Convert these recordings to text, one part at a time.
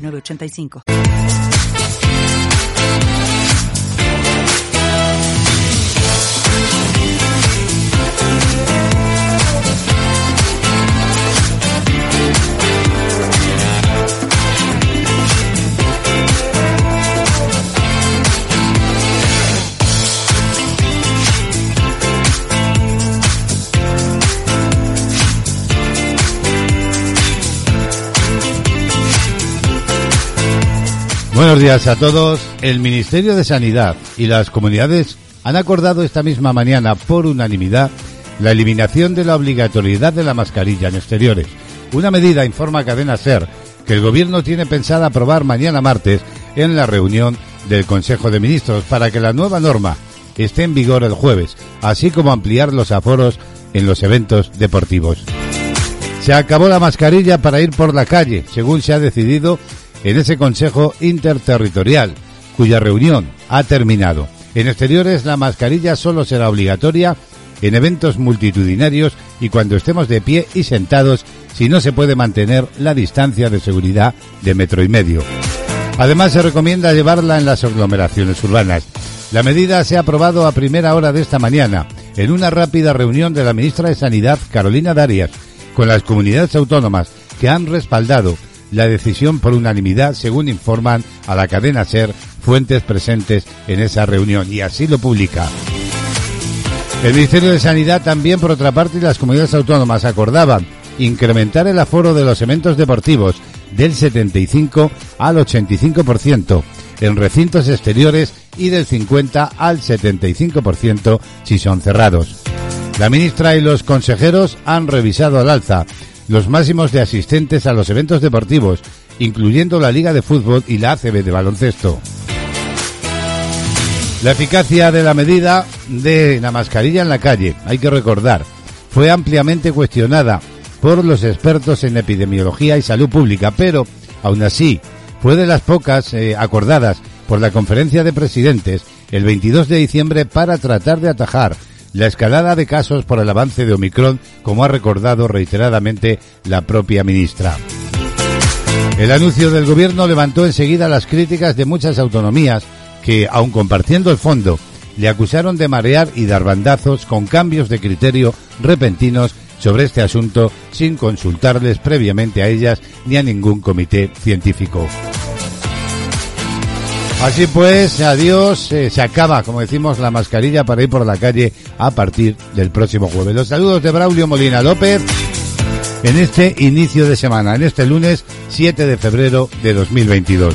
906985. Buenos días a todos. El Ministerio de Sanidad y las comunidades han acordado esta misma mañana por unanimidad la eliminación de la obligatoriedad de la mascarilla en exteriores. Una medida, informa Cadena Ser, que el Gobierno tiene pensada aprobar mañana martes en la reunión del Consejo de Ministros para que la nueva norma esté en vigor el jueves, así como ampliar los aforos en los eventos deportivos. Se acabó la mascarilla para ir por la calle, según se ha decidido en ese Consejo Interterritorial, cuya reunión ha terminado. En exteriores la mascarilla solo será obligatoria en eventos multitudinarios y cuando estemos de pie y sentados si no se puede mantener la distancia de seguridad de metro y medio. Además se recomienda llevarla en las aglomeraciones urbanas. La medida se ha aprobado a primera hora de esta mañana en una rápida reunión de la ministra de Sanidad Carolina Darias con las comunidades autónomas que han respaldado la decisión por unanimidad, según informan a la cadena SER fuentes presentes en esa reunión, y así lo publica. El Ministerio de Sanidad también, por otra parte, y las comunidades autónomas acordaban incrementar el aforo de los eventos deportivos del 75 al 85% en recintos exteriores y del 50 al 75% si son cerrados. La ministra y los consejeros han revisado al alza los máximos de asistentes a los eventos deportivos, incluyendo la Liga de Fútbol y la ACB de baloncesto. La eficacia de la medida de la mascarilla en la calle, hay que recordar, fue ampliamente cuestionada por los expertos en epidemiología y salud pública, pero aún así fue de las pocas eh, acordadas por la conferencia de presidentes el 22 de diciembre para tratar de atajar la escalada de casos por el avance de Omicron, como ha recordado reiteradamente la propia ministra. El anuncio del gobierno levantó enseguida las críticas de muchas autonomías que, aun compartiendo el fondo, le acusaron de marear y dar bandazos con cambios de criterio repentinos sobre este asunto sin consultarles previamente a ellas ni a ningún comité científico. Así pues, adiós, eh, se acaba, como decimos, la mascarilla para ir por la calle a partir del próximo jueves. Los saludos de Braulio Molina López en este inicio de semana, en este lunes 7 de febrero de 2022.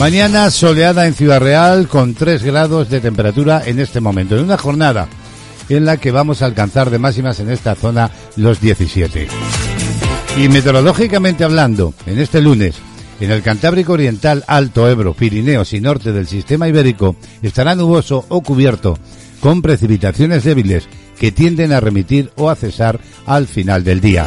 Mañana soleada en Ciudad Real con 3 grados de temperatura en este momento, en una jornada en la que vamos a alcanzar de máximas en esta zona los 17. Y meteorológicamente hablando, en este lunes, en el Cantábrico Oriental, Alto Ebro, Pirineos y norte del sistema ibérico estará nuboso o cubierto, con precipitaciones débiles que tienden a remitir o a cesar al final del día.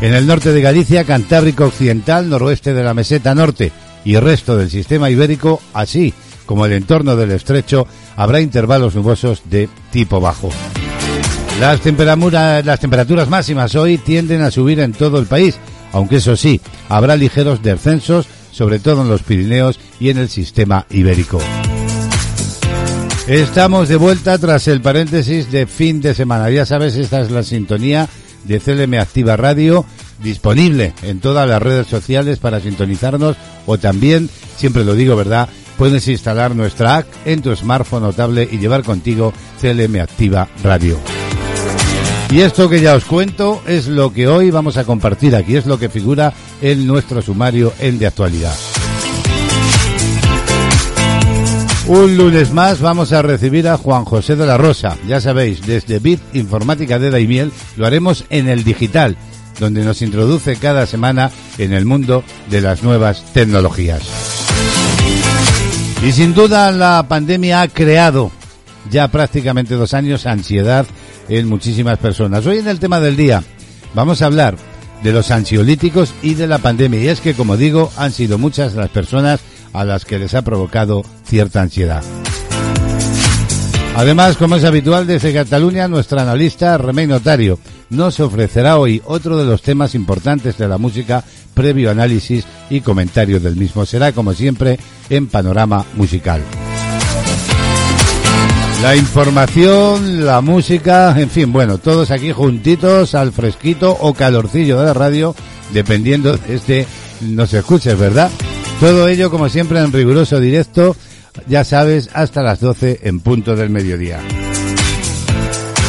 En el norte de Galicia, Cantábrico Occidental, noroeste de la meseta norte y resto del sistema ibérico, así como el entorno del estrecho, habrá intervalos nubosos de tipo bajo. Las, las temperaturas máximas hoy tienden a subir en todo el país, aunque eso sí, habrá ligeros descensos, sobre todo en los Pirineos y en el sistema ibérico. Estamos de vuelta tras el paréntesis de fin de semana. Ya sabes, esta es la sintonía de CLM Activa Radio, disponible en todas las redes sociales para sintonizarnos o también, siempre lo digo, ¿verdad? Puedes instalar nuestra app en tu smartphone notable y llevar contigo CLM Activa Radio. Y esto que ya os cuento es lo que hoy vamos a compartir aquí, es lo que figura en nuestro sumario en de actualidad. Un lunes más vamos a recibir a Juan José de la Rosa. Ya sabéis, desde Bit Informática de Daimiel lo haremos en el digital. donde nos introduce cada semana en el mundo de las nuevas tecnologías. Y sin duda la pandemia ha creado ya prácticamente dos años ansiedad en muchísimas personas. Hoy en el tema del día vamos a hablar de los ansiolíticos y de la pandemia. Y es que, como digo, han sido muchas las personas a las que les ha provocado cierta ansiedad. Además, como es habitual desde Cataluña, nuestra analista Remey Notario nos ofrecerá hoy otro de los temas importantes de la música, previo análisis y comentario del mismo. Será, como siempre, en panorama musical. La información, la música, en fin, bueno, todos aquí juntitos al fresquito o calorcillo de la radio, dependiendo de este nos escuches, ¿verdad? Todo ello, como siempre, en riguroso directo, ya sabes, hasta las 12 en punto del mediodía.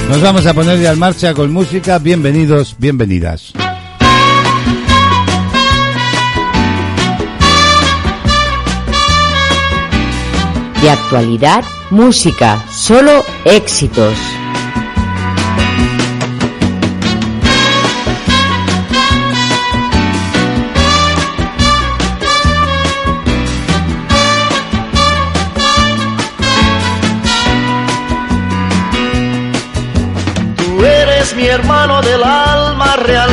Nos vamos a poner ya en marcha con música. Bienvenidos, bienvenidas. De actualidad, música, solo éxitos. Tú eres mi hermano del alma, realmente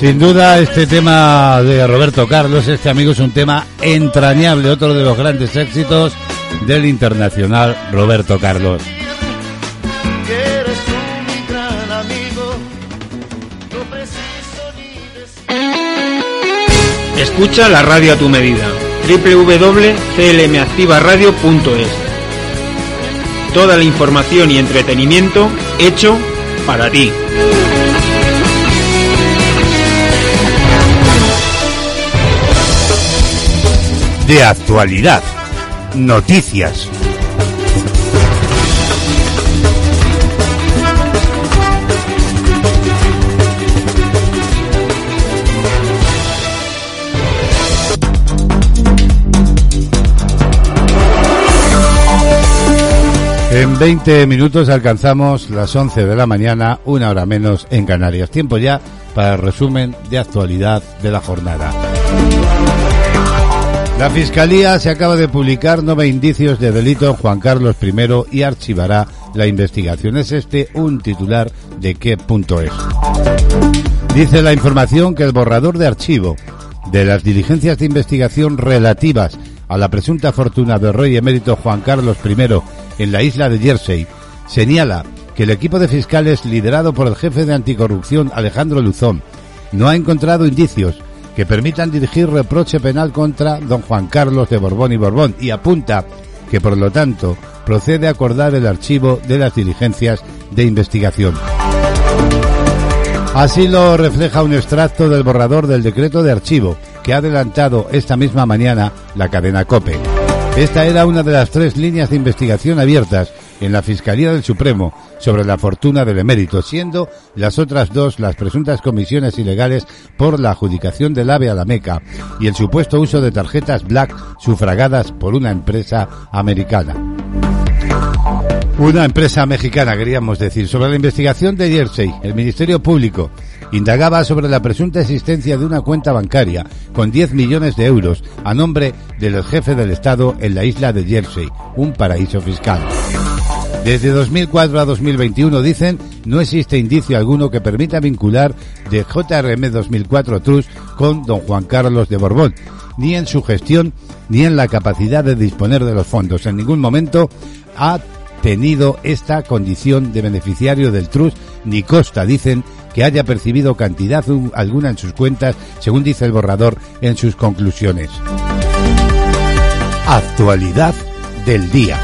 Sin duda, este tema de Roberto Carlos, este amigo es un tema entrañable, otro de los grandes éxitos del internacional Roberto Carlos. Escucha la radio a tu medida. www.clmactivaradio.es Toda la información y entretenimiento hecho para ti. De actualidad, noticias, En 20 minutos alcanzamos las 11 de la mañana, una hora menos en Canarias. Tiempo ya para el resumen de actualidad de la jornada. La Fiscalía se acaba de publicar nueve indicios de delito Juan Carlos I y archivará la investigación. Es este un titular de qué punto es. Dice la información que el borrador de archivo de las diligencias de investigación relativas a la presunta fortuna del rey emérito Juan Carlos I en la isla de Jersey señala que el equipo de fiscales liderado por el jefe de anticorrupción Alejandro Luzón no ha encontrado indicios que permitan dirigir reproche penal contra don Juan Carlos de Borbón y Borbón y apunta que por lo tanto procede a acordar el archivo de las diligencias de investigación. Así lo refleja un extracto del borrador del decreto de archivo que ha adelantado esta misma mañana la cadena COPE. Esta era una de las tres líneas de investigación abiertas en la Fiscalía del Supremo sobre la fortuna del emérito, siendo las otras dos las presuntas comisiones ilegales por la adjudicación del AVE a la Meca y el supuesto uso de tarjetas Black sufragadas por una empresa americana. Una empresa mexicana, queríamos decir, sobre la investigación de Jersey, el Ministerio Público indagaba sobre la presunta existencia de una cuenta bancaria con 10 millones de euros a nombre del jefe del Estado en la isla de Jersey, un paraíso fiscal. Desde 2004 a 2021, dicen, no existe indicio alguno que permita vincular de JRM 2004 Trust con don Juan Carlos de Borbón, ni en su gestión ni en la capacidad de disponer de los fondos. En ningún momento ha tenido esta condición de beneficiario del Trust, ni costa, dicen, que haya percibido cantidad alguna en sus cuentas, según dice el borrador en sus conclusiones. Actualidad del día.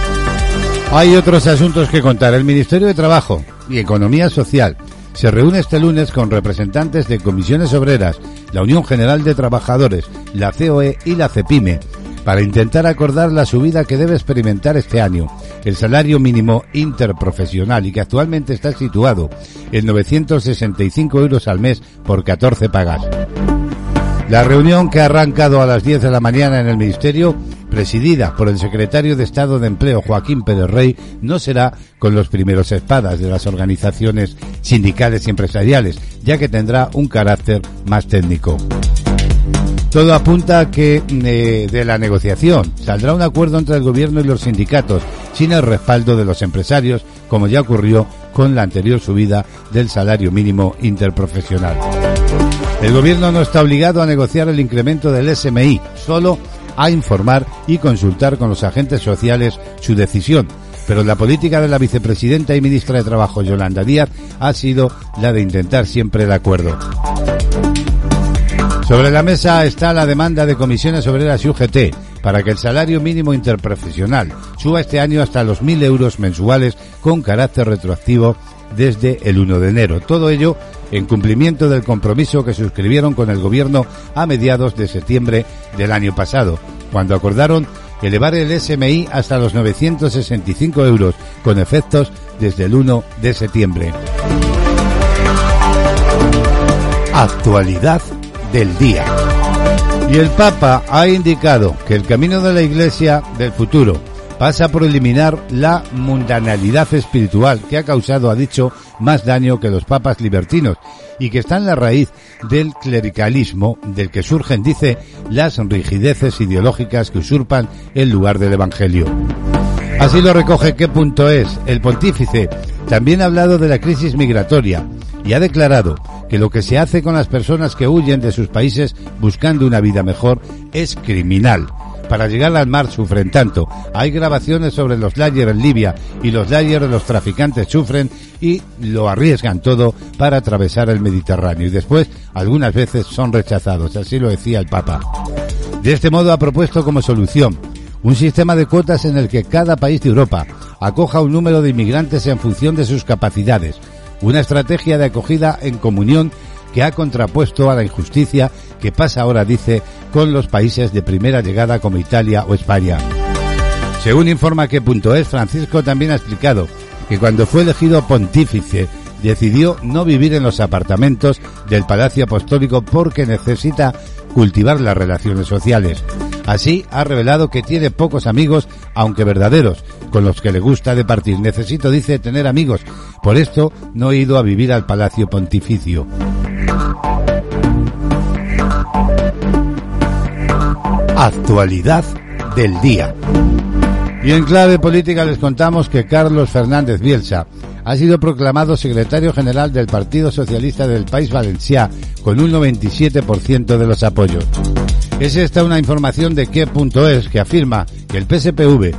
Hay otros asuntos que contar. El Ministerio de Trabajo y Economía Social se reúne este lunes con representantes de comisiones obreras, la Unión General de Trabajadores, la COE y la CEPIME para intentar acordar la subida que debe experimentar este año el salario mínimo interprofesional y que actualmente está situado en 965 euros al mes por 14 pagas. La reunión que ha arrancado a las 10 de la mañana en el Ministerio, presidida por el secretario de Estado de Empleo Joaquín Pérez Rey, no será con los primeros espadas de las organizaciones sindicales y empresariales, ya que tendrá un carácter más técnico. Todo apunta a que eh, de la negociación saldrá un acuerdo entre el gobierno y los sindicatos, sin el respaldo de los empresarios, como ya ocurrió con la anterior subida del salario mínimo interprofesional. El gobierno no está obligado a negociar el incremento del SMI, solo a informar y consultar con los agentes sociales su decisión. Pero la política de la vicepresidenta y ministra de Trabajo, Yolanda Díaz, ha sido la de intentar siempre el acuerdo. Sobre la mesa está la demanda de comisiones obreras y UGT para que el salario mínimo interprofesional suba este año hasta los 1.000 euros mensuales con carácter retroactivo desde el 1 de enero. Todo ello en cumplimiento del compromiso que suscribieron con el Gobierno a mediados de septiembre del año pasado, cuando acordaron elevar el SMI hasta los 965 euros, con efectos desde el 1 de septiembre. Actualidad del día. Y el Papa ha indicado que el camino de la Iglesia del futuro pasa por eliminar la mundanalidad espiritual que ha causado, ha dicho, más daño que los papas libertinos y que está en la raíz del clericalismo del que surgen, dice, las rigideces ideológicas que usurpan el lugar del Evangelio. Así lo recoge qué punto es. El pontífice también ha hablado de la crisis migratoria y ha declarado que lo que se hace con las personas que huyen de sus países buscando una vida mejor es criminal para llegar al mar sufren tanto. Hay grabaciones sobre los layers en Libia y los layers de los traficantes sufren y lo arriesgan todo para atravesar el Mediterráneo y después algunas veces son rechazados, así lo decía el Papa. De este modo ha propuesto como solución un sistema de cuotas en el que cada país de Europa acoja un número de inmigrantes en función de sus capacidades, una estrategia de acogida en comunión que ha contrapuesto a la injusticia que pasa ahora, dice, con los países de primera llegada como Italia o España. Según informa que punto es, Francisco también ha explicado que cuando fue elegido pontífice decidió no vivir en los apartamentos del Palacio Apostólico porque necesita cultivar las relaciones sociales. Así ha revelado que tiene pocos amigos, aunque verdaderos, con los que le gusta departir. Necesito, dice, tener amigos. Por esto no he ido a vivir al Palacio Pontificio. Actualidad del día. Y en clave política les contamos que Carlos Fernández Bielsa ha sido proclamado secretario general del Partido Socialista del País Valencià con un 97% de los apoyos. Es esta una información de qué.es que afirma que el PSPV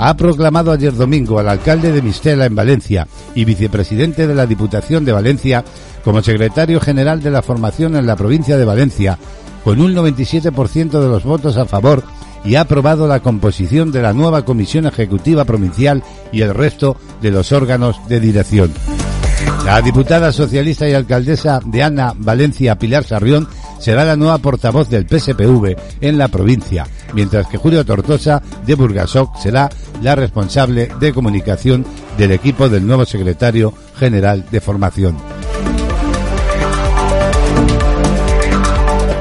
ha proclamado ayer domingo al alcalde de Mistela en Valencia y vicepresidente de la Diputación de Valencia como secretario general de la formación en la provincia de Valencia con un 97% de los votos a favor y ha aprobado la composición de la nueva Comisión Ejecutiva Provincial y el resto de los órganos de dirección. La diputada socialista y alcaldesa de Ana Valencia Pilar Sarrión será la nueva portavoz del PSPV en la provincia, mientras que Julio Tortosa de Burgasok será la responsable de comunicación del equipo del nuevo secretario general de formación.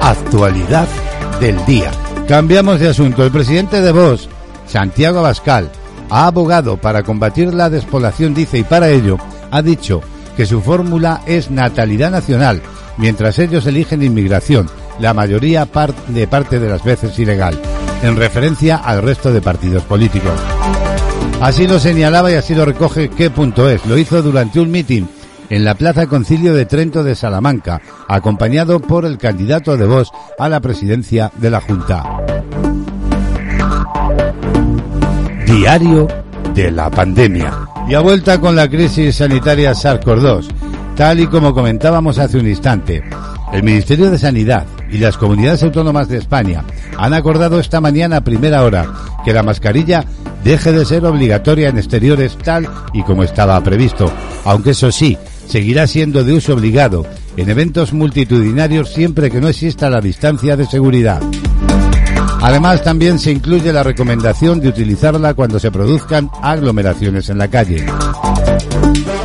Actualidad del día. Cambiamos de asunto. El presidente de Vox, Santiago Abascal, ha abogado para combatir la despoblación, dice, y para ello ha dicho que su fórmula es natalidad nacional, mientras ellos eligen inmigración, la mayoría de parte de las veces ilegal, en referencia al resto de partidos políticos. Así lo señalaba y así lo recoge qué punto es. Lo hizo durante un en la Plaza Concilio de Trento de Salamanca, acompañado por el candidato de Vox a la presidencia de la Junta. Diario de la pandemia. Y a vuelta con la crisis sanitaria SARS-CoV-2, tal y como comentábamos hace un instante. El Ministerio de Sanidad y las comunidades autónomas de España han acordado esta mañana a primera hora que la mascarilla deje de ser obligatoria en exteriores tal y como estaba previsto, aunque eso sí, seguirá siendo de uso obligado en eventos multitudinarios siempre que no exista la distancia de seguridad. Además, también se incluye la recomendación de utilizarla cuando se produzcan aglomeraciones en la calle.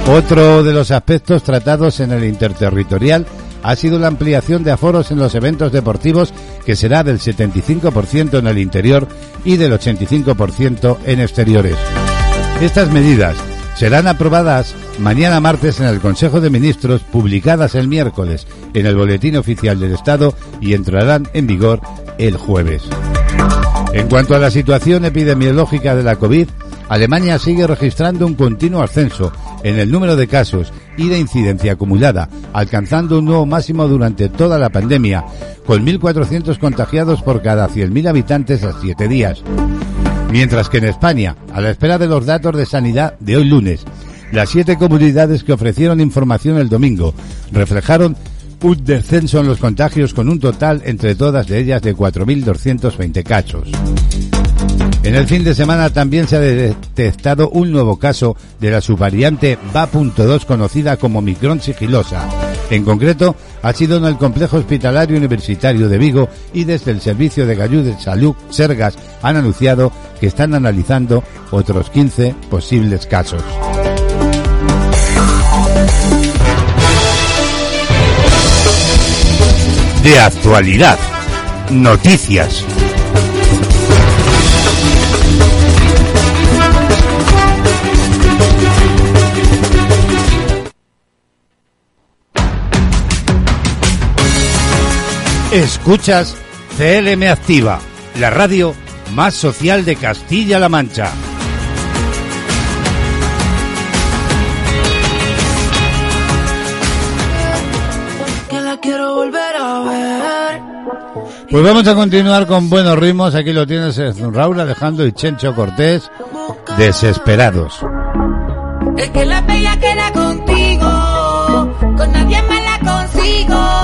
Otro de los aspectos tratados en el interterritorial ha sido la ampliación de aforos en los eventos deportivos que será del 75% en el interior y del 85% en exteriores. Estas medidas serán aprobadas mañana martes en el Consejo de Ministros, publicadas el miércoles en el Boletín Oficial del Estado y entrarán en vigor el jueves. En cuanto a la situación epidemiológica de la COVID, Alemania sigue registrando un continuo ascenso en el número de casos y de incidencia acumulada, alcanzando un nuevo máximo durante toda la pandemia, con 1.400 contagiados por cada 100.000 habitantes a 7 días. Mientras que en España, a la espera de los datos de sanidad de hoy lunes, las siete comunidades que ofrecieron información el domingo reflejaron un descenso en los contagios con un total entre todas ellas de 4.220 casos. En el fin de semana también se ha detectado un nuevo caso de la subvariante BA.2 conocida como Micron sigilosa. En concreto, ha sido en el complejo hospitalario universitario de Vigo y desde el Servicio de Gallú de Salud, Sergas, han anunciado que están analizando otros 15 posibles casos. De actualidad. Noticias. Escuchas CLM Activa, la radio más social de Castilla-La Mancha. Pues vamos a continuar con buenos ritmos. Aquí lo tienes Raúl Alejandro y Chencho Cortés, desesperados. Es que la bella queda contigo, con nadie más la consigo.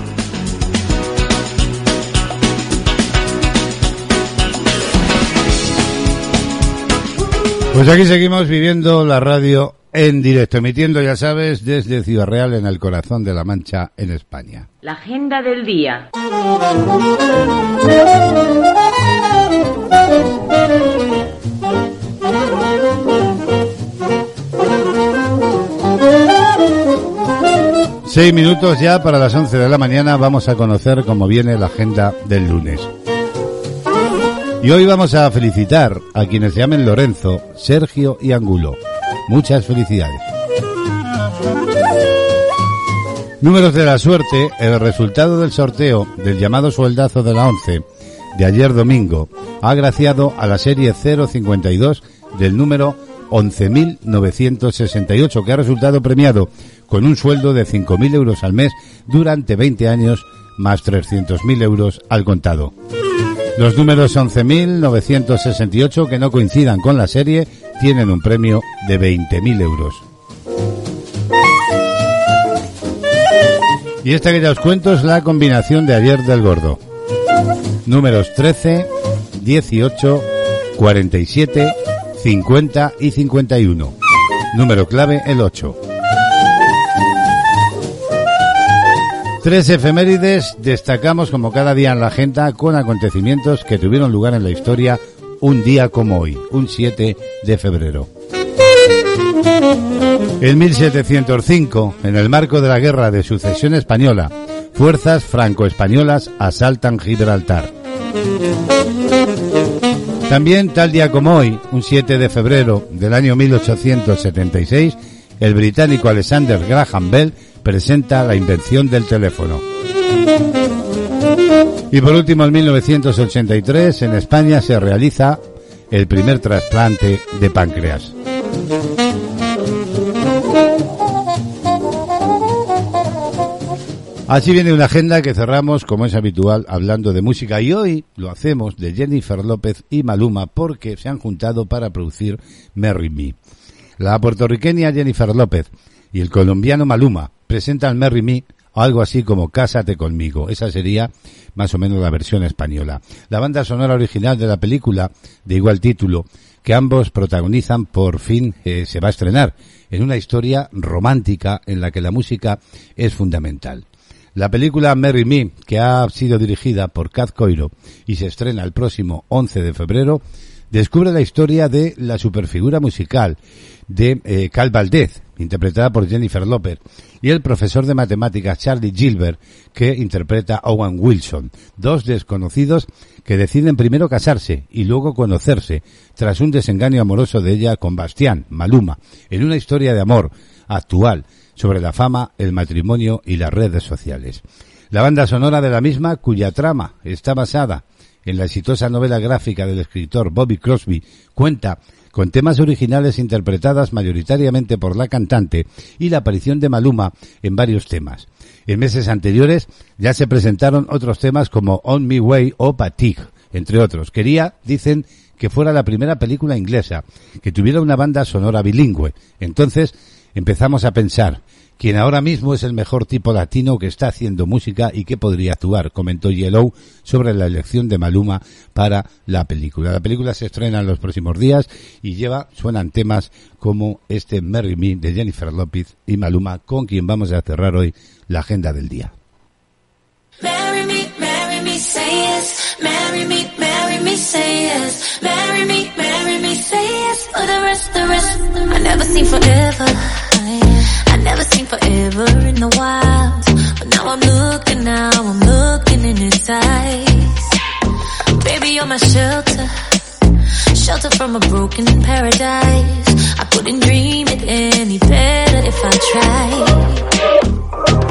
Pues aquí seguimos viviendo la radio en directo, emitiendo, ya sabes, desde Ciudad Real en el corazón de la Mancha, en España. La agenda del día. Seis minutos ya para las once de la mañana vamos a conocer cómo viene la agenda del lunes. Y hoy vamos a felicitar a quienes se llamen Lorenzo, Sergio y Angulo. Muchas felicidades. Números de la suerte, el resultado del sorteo del llamado sueldazo de la 11 de ayer domingo ha agraciado a la serie 052 del número 11.968 que ha resultado premiado con un sueldo de 5.000 euros al mes durante 20 años más 300.000 euros al contado. Los números 11.968 que no coincidan con la serie tienen un premio de 20.000 euros. Y esta que ya os cuento es la combinación de ayer del gordo. Números 13, 18, 47, 50 y 51. Número clave el 8. Tres efemérides destacamos como cada día en la agenda con acontecimientos que tuvieron lugar en la historia un día como hoy, un 7 de febrero. En 1705, en el marco de la Guerra de Sucesión Española, fuerzas franco-españolas asaltan Gibraltar. También tal día como hoy, un 7 de febrero del año 1876, el británico Alexander Graham Bell presenta la invención del teléfono. Y por último, en 1983, en España se realiza el primer trasplante de páncreas. Así viene una agenda que cerramos, como es habitual, hablando de música. Y hoy lo hacemos de Jennifer López y Maluma porque se han juntado para producir Merry Me. La puertorriqueña Jennifer López y el colombiano Maluma presentan Merry Me algo así como Cásate conmigo. Esa sería más o menos la versión española. La banda sonora original de la película, de igual título, que ambos protagonizan, por fin eh, se va a estrenar en una historia romántica en la que la música es fundamental. La película Merry Me, que ha sido dirigida por Kat Coiro y se estrena el próximo 11 de febrero, descubre la historia de la superfigura musical de eh, Cal Valdez, interpretada por Jennifer López, y el profesor de matemáticas Charlie Gilbert, que interpreta Owen Wilson, dos desconocidos que deciden primero casarse y luego conocerse, tras un desengaño amoroso de ella con Bastián, Maluma, en una historia de amor actual sobre la fama, el matrimonio y las redes sociales. La banda sonora de la misma, cuya trama está basada en la exitosa novela gráfica del escritor Bobby Crosby, cuenta con temas originales interpretadas mayoritariamente por la cantante y la aparición de Maluma en varios temas. En meses anteriores ya se presentaron otros temas como On Me Way o Patig, entre otros. Quería, dicen, que fuera la primera película inglesa que tuviera una banda sonora bilingüe. Entonces empezamos a pensar, quien ahora mismo es el mejor tipo latino que está haciendo música y que podría actuar, comentó Yellow sobre la elección de Maluma para la película. La película se estrena en los próximos días y lleva, suenan temas como este Merry Me de Jennifer Lopez y Maluma, con quien vamos a cerrar hoy la agenda del día. Marry me, marry me, say yes. Me, marry me, say yes. Me. For the rest, the rest, I never seen forever. I never seen forever in the wild. But now I'm looking, now I'm looking in his eyes. Baby, you're my shelter. Shelter from a broken paradise. I couldn't dream it any better if I tried.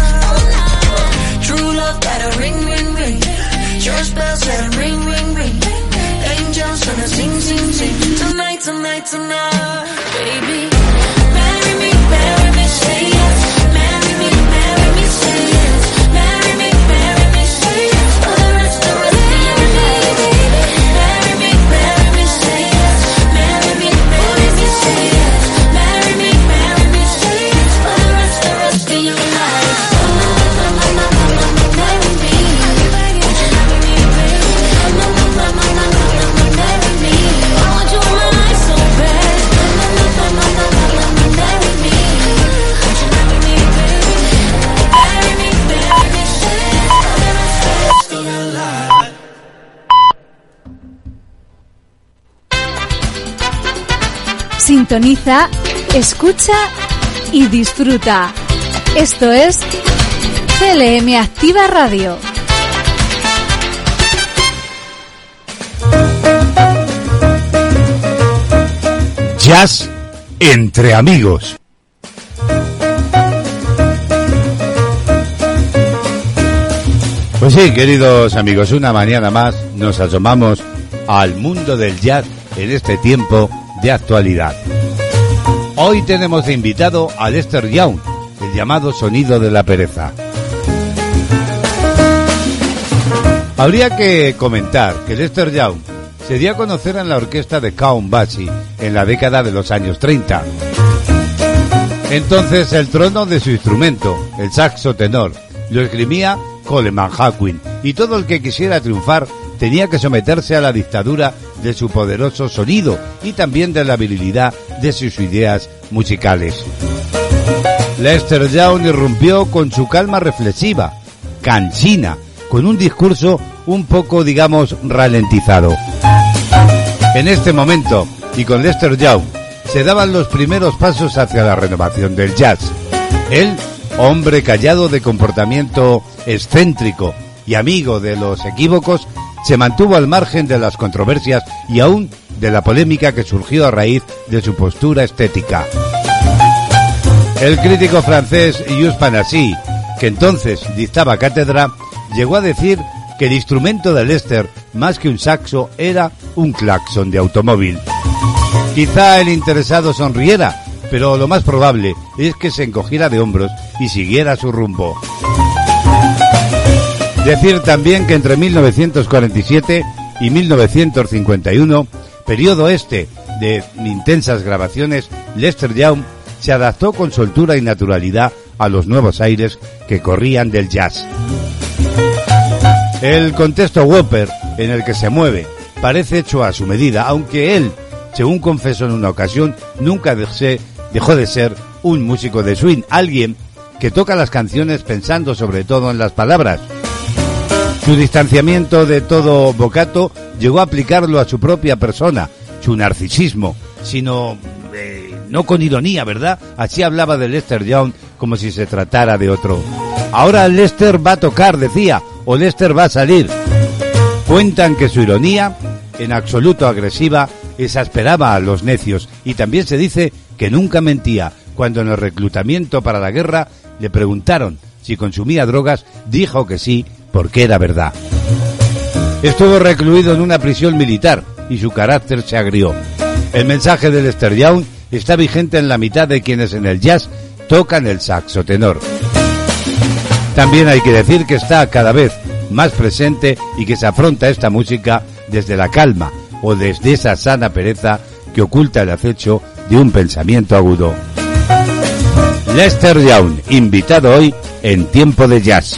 Love got a ring, ring, ring. Church bells let a ring, ring, ring. Angels gonna sing, sing, sing. Tonight, tonight, tonight, baby. Marry me, marry me, say Sintoniza, escucha y disfruta. Esto es CLM Activa Radio. Jazz entre amigos. Pues sí, queridos amigos, una mañana más nos asomamos al mundo del jazz en este tiempo de actualidad. Hoy tenemos de invitado a Lester Young, el llamado sonido de la pereza. Habría que comentar que Lester Young se dio a conocer en la orquesta de Count Basie en la década de los años 30. Entonces el trono de su instrumento, el saxo tenor, lo esgrimía Coleman Hawkins y todo el que quisiera triunfar tenía que someterse a la dictadura de su poderoso sonido y también de la virilidad de sus ideas musicales. Lester Young irrumpió con su calma reflexiva, canchina, con un discurso un poco, digamos, ralentizado. En este momento, y con Lester Young, se daban los primeros pasos hacia la renovación del jazz. Él, hombre callado de comportamiento excéntrico y amigo de los equívocos, se mantuvo al margen de las controversias y aún de la polémica que surgió a raíz de su postura estética. El crítico francés Yus Panassi, que entonces dictaba cátedra, llegó a decir que el instrumento de Lester, más que un saxo, era un claxon de automóvil. Quizá el interesado sonriera, pero lo más probable es que se encogiera de hombros y siguiera su rumbo. Decir también que entre 1947 y 1951, periodo este de intensas grabaciones, Lester Young se adaptó con soltura y naturalidad a los nuevos aires que corrían del jazz. El contexto Whopper en el que se mueve parece hecho a su medida, aunque él, según confesó en una ocasión, nunca dejó de ser un músico de swing, alguien que toca las canciones pensando sobre todo en las palabras. Su distanciamiento de todo bocato llegó a aplicarlo a su propia persona, su narcisismo, sino eh, no con ironía, ¿verdad? Así hablaba de Lester Young como si se tratara de otro. Ahora Lester va a tocar, decía, o Lester va a salir. Cuentan que su ironía, en absoluto agresiva, exasperaba a los necios y también se dice que nunca mentía. Cuando en el reclutamiento para la guerra le preguntaron si consumía drogas, dijo que sí porque era verdad. Estuvo recluido en una prisión militar y su carácter se agrió. El mensaje de Lester Young está vigente en la mitad de quienes en el jazz tocan el saxo tenor. También hay que decir que está cada vez más presente y que se afronta esta música desde la calma o desde esa sana pereza que oculta el acecho de un pensamiento agudo. Lester Young, invitado hoy en Tiempo de Jazz.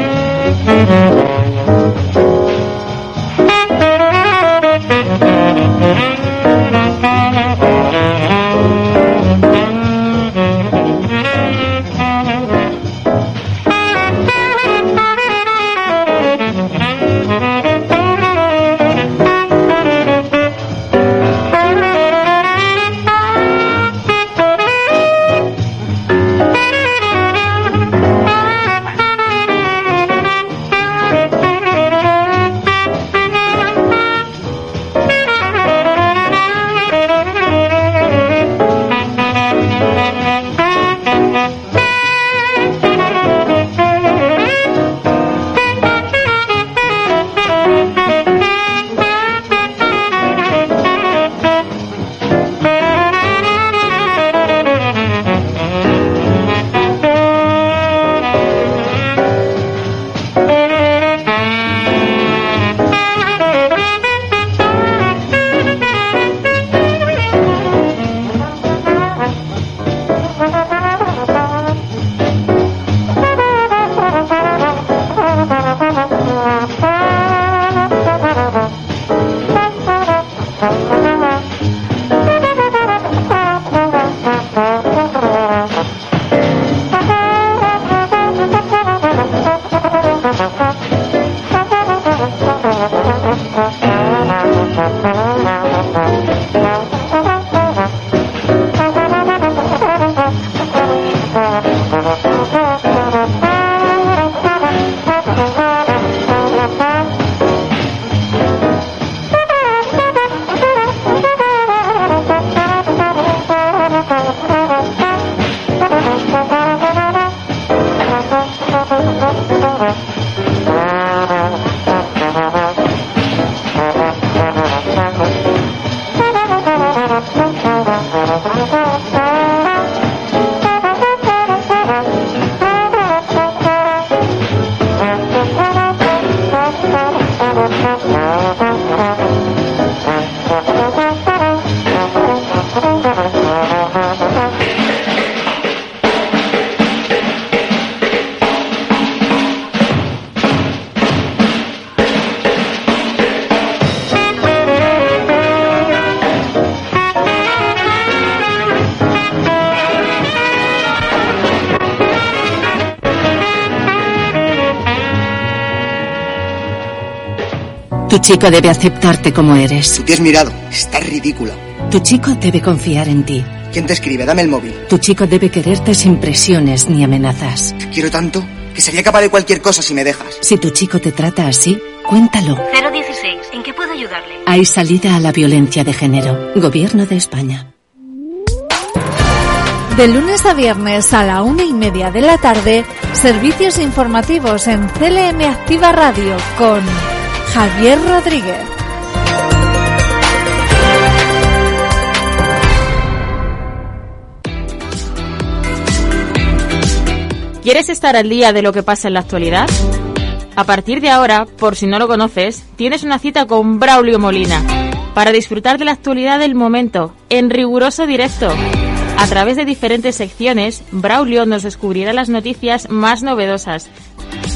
chico debe aceptarte como eres. Tú te has mirado. Estás ridícula. Tu chico debe confiar en ti. ¿Quién te escribe? Dame el móvil. Tu chico debe quererte sin presiones ni amenazas. Te quiero tanto que sería capaz de cualquier cosa si me dejas. Si tu chico te trata así, cuéntalo. 016. ¿En qué puedo ayudarle? Hay salida a la violencia de género. Gobierno de España. De lunes a viernes a la una y media de la tarde, servicios informativos en CLM Activa Radio con Javier Rodríguez. ¿Quieres estar al día de lo que pasa en la actualidad? A partir de ahora, por si no lo conoces, tienes una cita con Braulio Molina para disfrutar de la actualidad del momento en riguroso directo. A través de diferentes secciones, Braulio nos descubrirá las noticias más novedosas.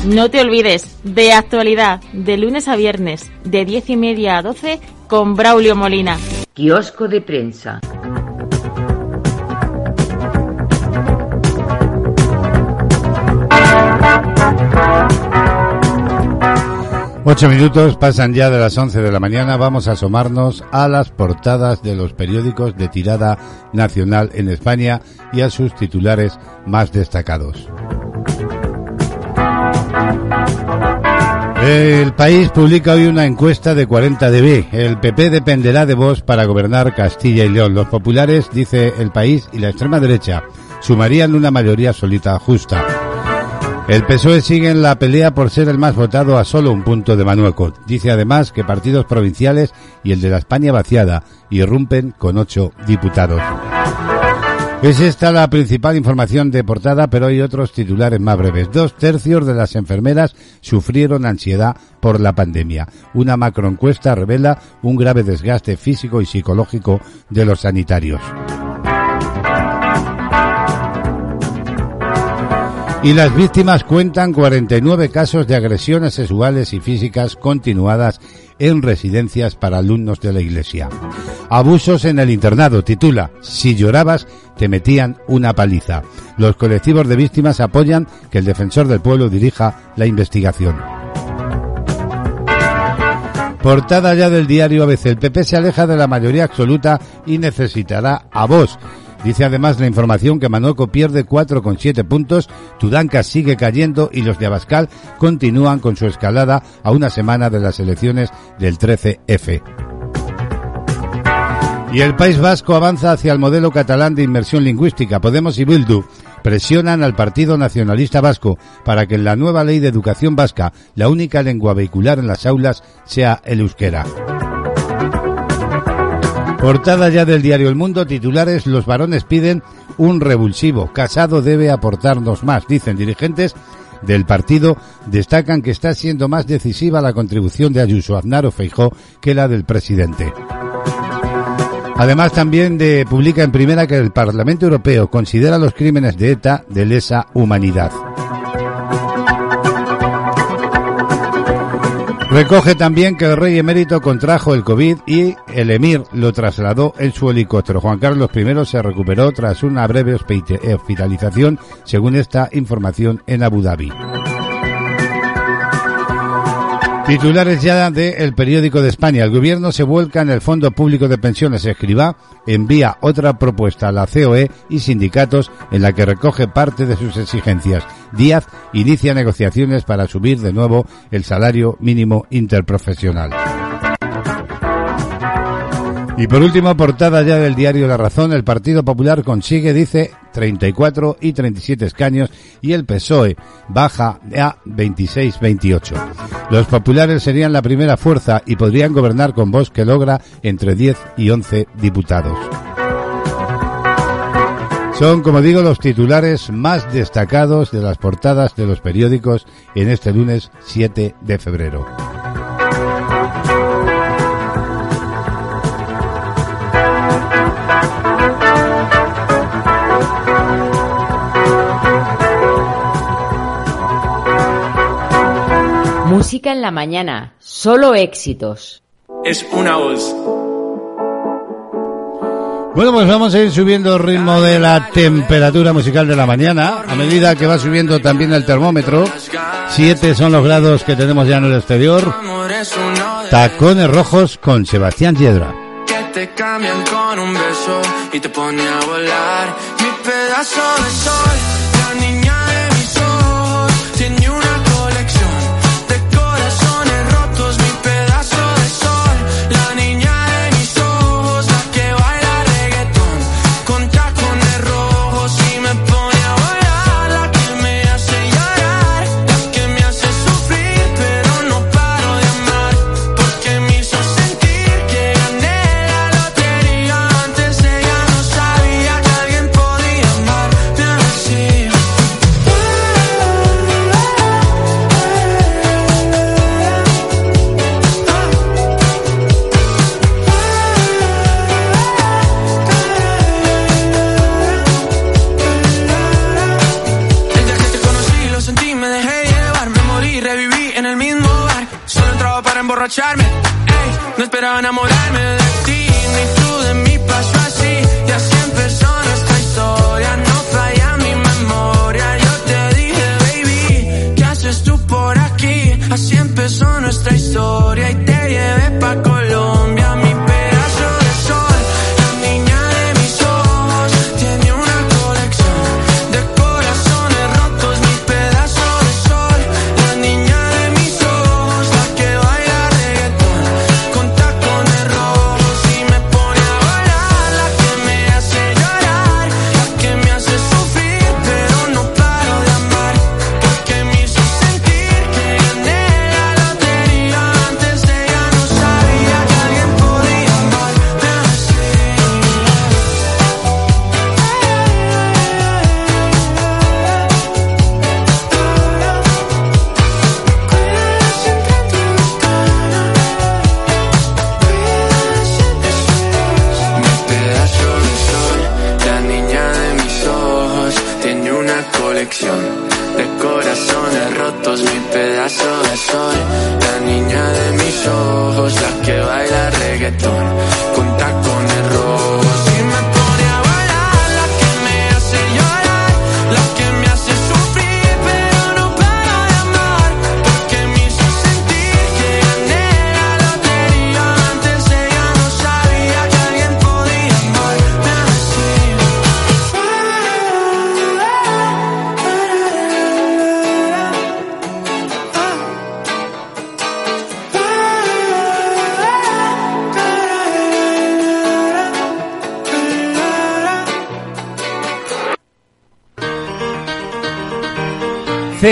No te olvides, de actualidad, de lunes a viernes, de 10 y media a 12, con Braulio Molina. Kiosco de prensa. Ocho minutos pasan ya de las once de la mañana. Vamos a asomarnos a las portadas de los periódicos de tirada nacional en España y a sus titulares más destacados. El país publica hoy una encuesta de 40 dB. El PP dependerá de vos para gobernar Castilla y León. Los populares, dice el país, y la extrema derecha sumarían una mayoría solita justa. El PSOE sigue en la pelea por ser el más votado a solo un punto de Manueco. Dice además que partidos provinciales y el de la España vaciada irrumpen con ocho diputados. Es esta la principal información de portada, pero hay otros titulares más breves. Dos tercios de las enfermeras sufrieron ansiedad por la pandemia. Una macroencuesta revela un grave desgaste físico y psicológico de los sanitarios. Y las víctimas cuentan 49 casos de agresiones sexuales y físicas continuadas en residencias para alumnos de la Iglesia. Abusos en el internado titula Si llorabas te metían una paliza. Los colectivos de víctimas apoyan que el defensor del pueblo dirija la investigación. Portada ya del diario ABC. El PP se aleja de la mayoría absoluta y necesitará a vos. Dice además la información que Manueco pierde 4,7 puntos, Tudanca sigue cayendo y los de Abascal continúan con su escalada a una semana de las elecciones del 13F. Y el País Vasco avanza hacia el modelo catalán de inmersión lingüística. Podemos y Bildu presionan al Partido Nacionalista Vasco para que en la nueva ley de educación vasca la única lengua vehicular en las aulas sea el euskera. Portada ya del diario El Mundo, titulares, los varones piden un revulsivo. Casado debe aportarnos más, dicen dirigentes del partido, destacan que está siendo más decisiva la contribución de Ayuso Aznar o Feijó que la del presidente. Además también publica en primera que el Parlamento Europeo considera los crímenes de ETA de lesa humanidad. Recoge también que el rey emérito contrajo el COVID y el emir lo trasladó en su helicóptero. Juan Carlos I se recuperó tras una breve hospitalización, según esta información en Abu Dhabi. Titulares ya de El Periódico de España. El gobierno se vuelca en el Fondo Público de Pensiones. Escriba envía otra propuesta a la COE y sindicatos en la que recoge parte de sus exigencias. Díaz inicia negociaciones para subir de nuevo el salario mínimo interprofesional. Y por último, portada ya del diario La Razón, el Partido Popular consigue, dice, 34 y 37 escaños y el PSOE baja a 26-28. Los populares serían la primera fuerza y podrían gobernar con voz que logra entre 10 y 11 diputados. Son, como digo, los titulares más destacados de las portadas de los periódicos en este lunes 7 de febrero. Música en la mañana, solo éxitos. Es una voz. Bueno, pues vamos a ir subiendo el ritmo de la temperatura musical de la mañana, a medida que va subiendo también el termómetro. Siete son los grados que tenemos ya en el exterior. Tacones Rojos con Sebastián Yedra. que te cambian con un beso y te pone a volar. Mi pedazo de sol, no esperaba enamorarme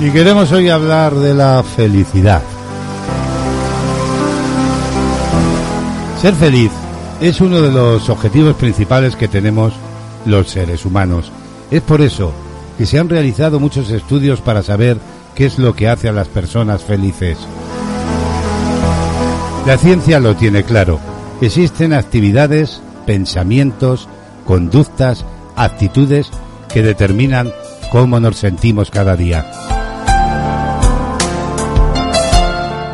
Y queremos hoy hablar de la felicidad. Ser feliz es uno de los objetivos principales que tenemos los seres humanos. Es por eso que se han realizado muchos estudios para saber qué es lo que hace a las personas felices. La ciencia lo tiene claro. Existen actividades, pensamientos, conductas, actitudes que determinan cómo nos sentimos cada día.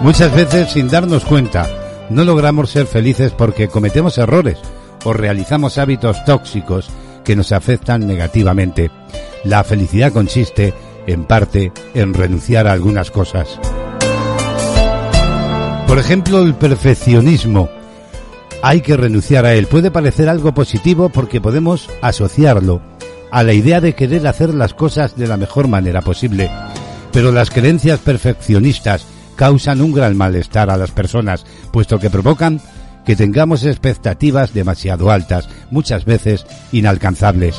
Muchas veces, sin darnos cuenta, no logramos ser felices porque cometemos errores o realizamos hábitos tóxicos que nos afectan negativamente. La felicidad consiste, en parte, en renunciar a algunas cosas. Por ejemplo, el perfeccionismo. Hay que renunciar a él. Puede parecer algo positivo porque podemos asociarlo a la idea de querer hacer las cosas de la mejor manera posible. Pero las creencias perfeccionistas causan un gran malestar a las personas, puesto que provocan que tengamos expectativas demasiado altas, muchas veces inalcanzables.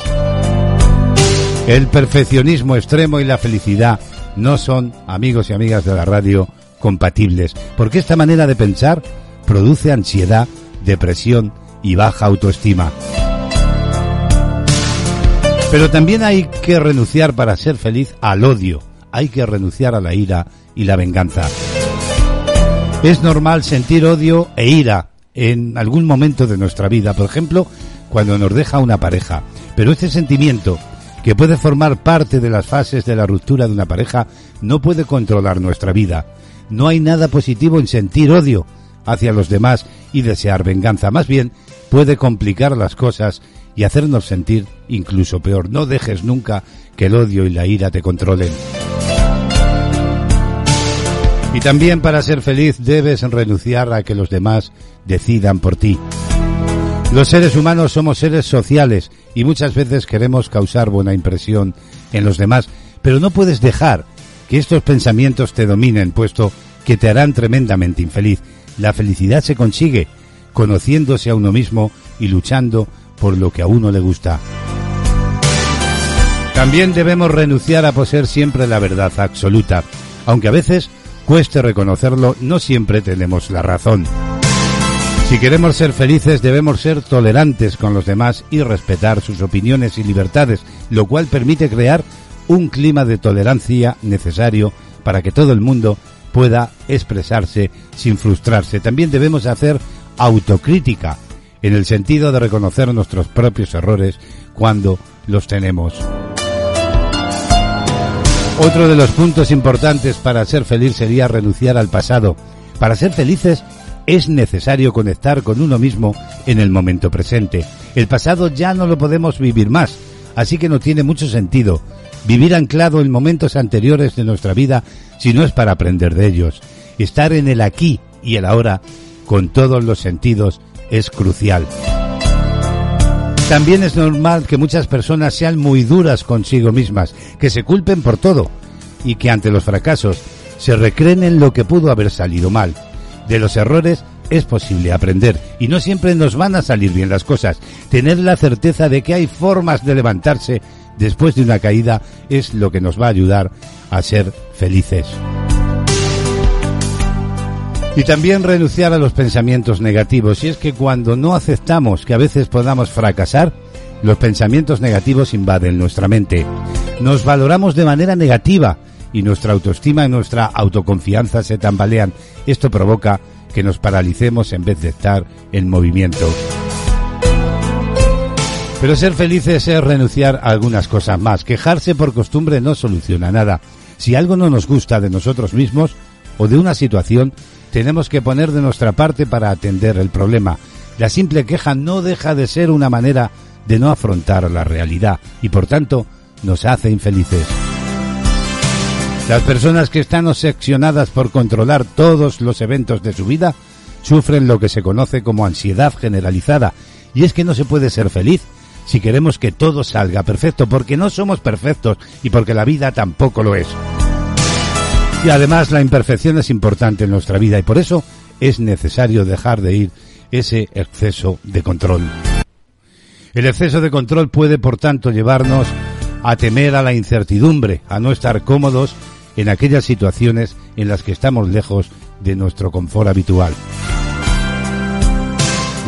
El perfeccionismo extremo y la felicidad no son, amigos y amigas de la radio, compatibles, porque esta manera de pensar produce ansiedad, depresión y baja autoestima. Pero también hay que renunciar para ser feliz al odio, hay que renunciar a la ira y la venganza. Es normal sentir odio e ira en algún momento de nuestra vida, por ejemplo, cuando nos deja una pareja. Pero este sentimiento, que puede formar parte de las fases de la ruptura de una pareja, no puede controlar nuestra vida. No hay nada positivo en sentir odio hacia los demás y desear venganza. Más bien, puede complicar las cosas y hacernos sentir incluso peor. No dejes nunca que el odio y la ira te controlen. Y también para ser feliz debes renunciar a que los demás decidan por ti. Los seres humanos somos seres sociales y muchas veces queremos causar buena impresión en los demás, pero no puedes dejar que estos pensamientos te dominen, puesto que te harán tremendamente infeliz. La felicidad se consigue conociéndose a uno mismo y luchando por lo que a uno le gusta. También debemos renunciar a poseer siempre la verdad absoluta, aunque a veces cueste reconocerlo, no siempre tenemos la razón. Si queremos ser felices debemos ser tolerantes con los demás y respetar sus opiniones y libertades, lo cual permite crear un clima de tolerancia necesario para que todo el mundo pueda expresarse sin frustrarse. También debemos hacer autocrítica en el sentido de reconocer nuestros propios errores cuando los tenemos. Otro de los puntos importantes para ser feliz sería renunciar al pasado. Para ser felices es necesario conectar con uno mismo en el momento presente. El pasado ya no lo podemos vivir más, así que no tiene mucho sentido vivir anclado en momentos anteriores de nuestra vida si no es para aprender de ellos. Estar en el aquí y el ahora con todos los sentidos es crucial. También es normal que muchas personas sean muy duras consigo mismas, que se culpen por todo y que ante los fracasos se recreen en lo que pudo haber salido mal. De los errores es posible aprender y no siempre nos van a salir bien las cosas. Tener la certeza de que hay formas de levantarse después de una caída es lo que nos va a ayudar a ser felices. Y también renunciar a los pensamientos negativos. Y es que cuando no aceptamos que a veces podamos fracasar, los pensamientos negativos invaden nuestra mente. Nos valoramos de manera negativa y nuestra autoestima y nuestra autoconfianza se tambalean. Esto provoca que nos paralicemos en vez de estar en movimiento. Pero ser felices es renunciar a algunas cosas más. Quejarse por costumbre no soluciona nada. Si algo no nos gusta de nosotros mismos o de una situación, tenemos que poner de nuestra parte para atender el problema. La simple queja no deja de ser una manera de no afrontar la realidad y por tanto nos hace infelices. Las personas que están obsesionadas por controlar todos los eventos de su vida sufren lo que se conoce como ansiedad generalizada y es que no se puede ser feliz si queremos que todo salga perfecto porque no somos perfectos y porque la vida tampoco lo es. Y además la imperfección es importante en nuestra vida y por eso es necesario dejar de ir ese exceso de control. El exceso de control puede, por tanto, llevarnos a temer a la incertidumbre, a no estar cómodos en aquellas situaciones en las que estamos lejos de nuestro confort habitual.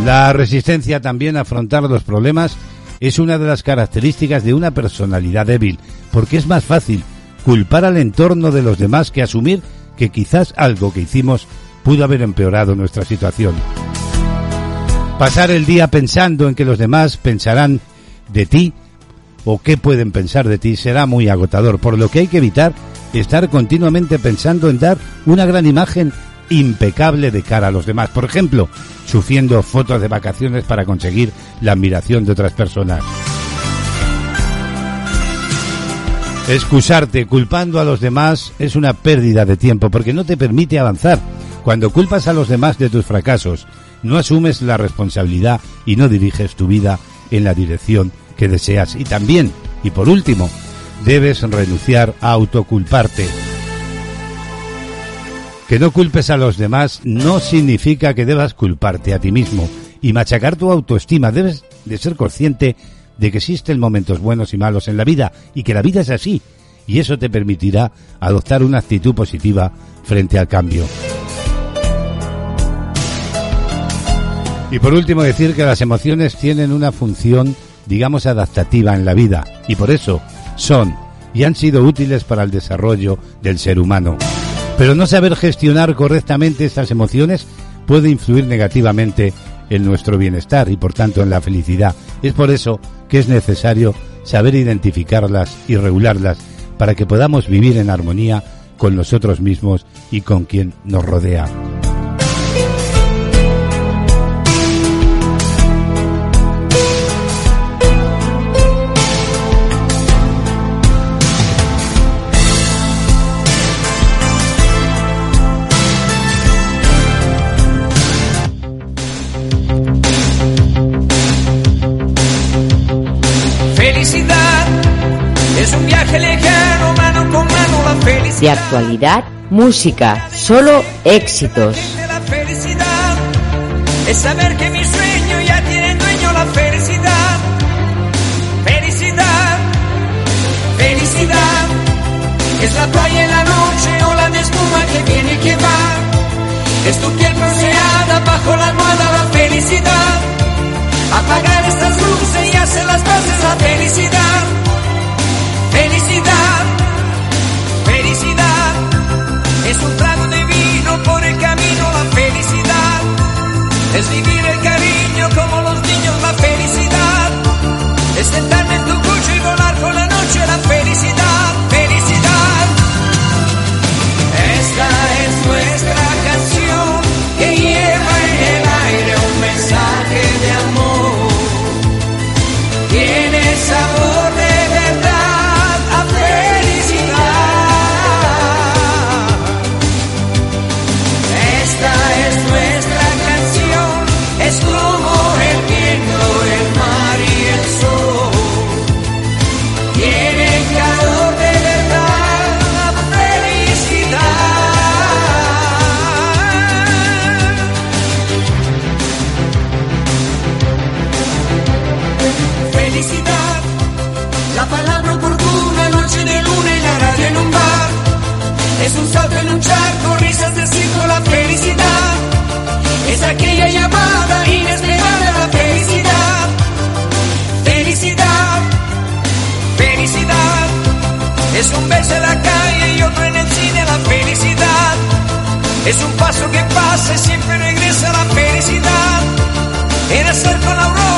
La resistencia también a afrontar los problemas es una de las características de una personalidad débil, porque es más fácil culpar al entorno de los demás que asumir que quizás algo que hicimos pudo haber empeorado nuestra situación. Pasar el día pensando en que los demás pensarán de ti o qué pueden pensar de ti será muy agotador, por lo que hay que evitar estar continuamente pensando en dar una gran imagen impecable de cara a los demás. Por ejemplo, sufriendo fotos de vacaciones para conseguir la admiración de otras personas. Excusarte culpando a los demás es una pérdida de tiempo porque no te permite avanzar. Cuando culpas a los demás de tus fracasos, no asumes la responsabilidad y no diriges tu vida en la dirección que deseas. Y también, y por último, debes renunciar a autoculparte. Que no culpes a los demás no significa que debas culparte a ti mismo y machacar tu autoestima. Debes de ser consciente de que existen momentos buenos y malos en la vida y que la vida es así y eso te permitirá adoptar una actitud positiva frente al cambio. Y por último decir que las emociones tienen una función, digamos, adaptativa en la vida y por eso son y han sido útiles para el desarrollo del ser humano. Pero no saber gestionar correctamente estas emociones puede influir negativamente en nuestro bienestar y por tanto en la felicidad. Es por eso que es necesario saber identificarlas y regularlas para que podamos vivir en armonía con nosotros mismos y con quien nos rodea. De actualidad, música, solo éxitos. La felicidad es saber que mi sueño ya tiene dueño la felicidad. Felicidad, felicidad es la playa en la noche, ola de espuma que viene y que va. Es tu piel bronceada bajo la almohada la felicidad. Apagar estas luces y hacer las paces la. Felicidad, Es vivir Es un beso en la calle y otro en el cine, la felicidad. Es un paso que pasa y siempre regresa la felicidad. Era ser con aurora,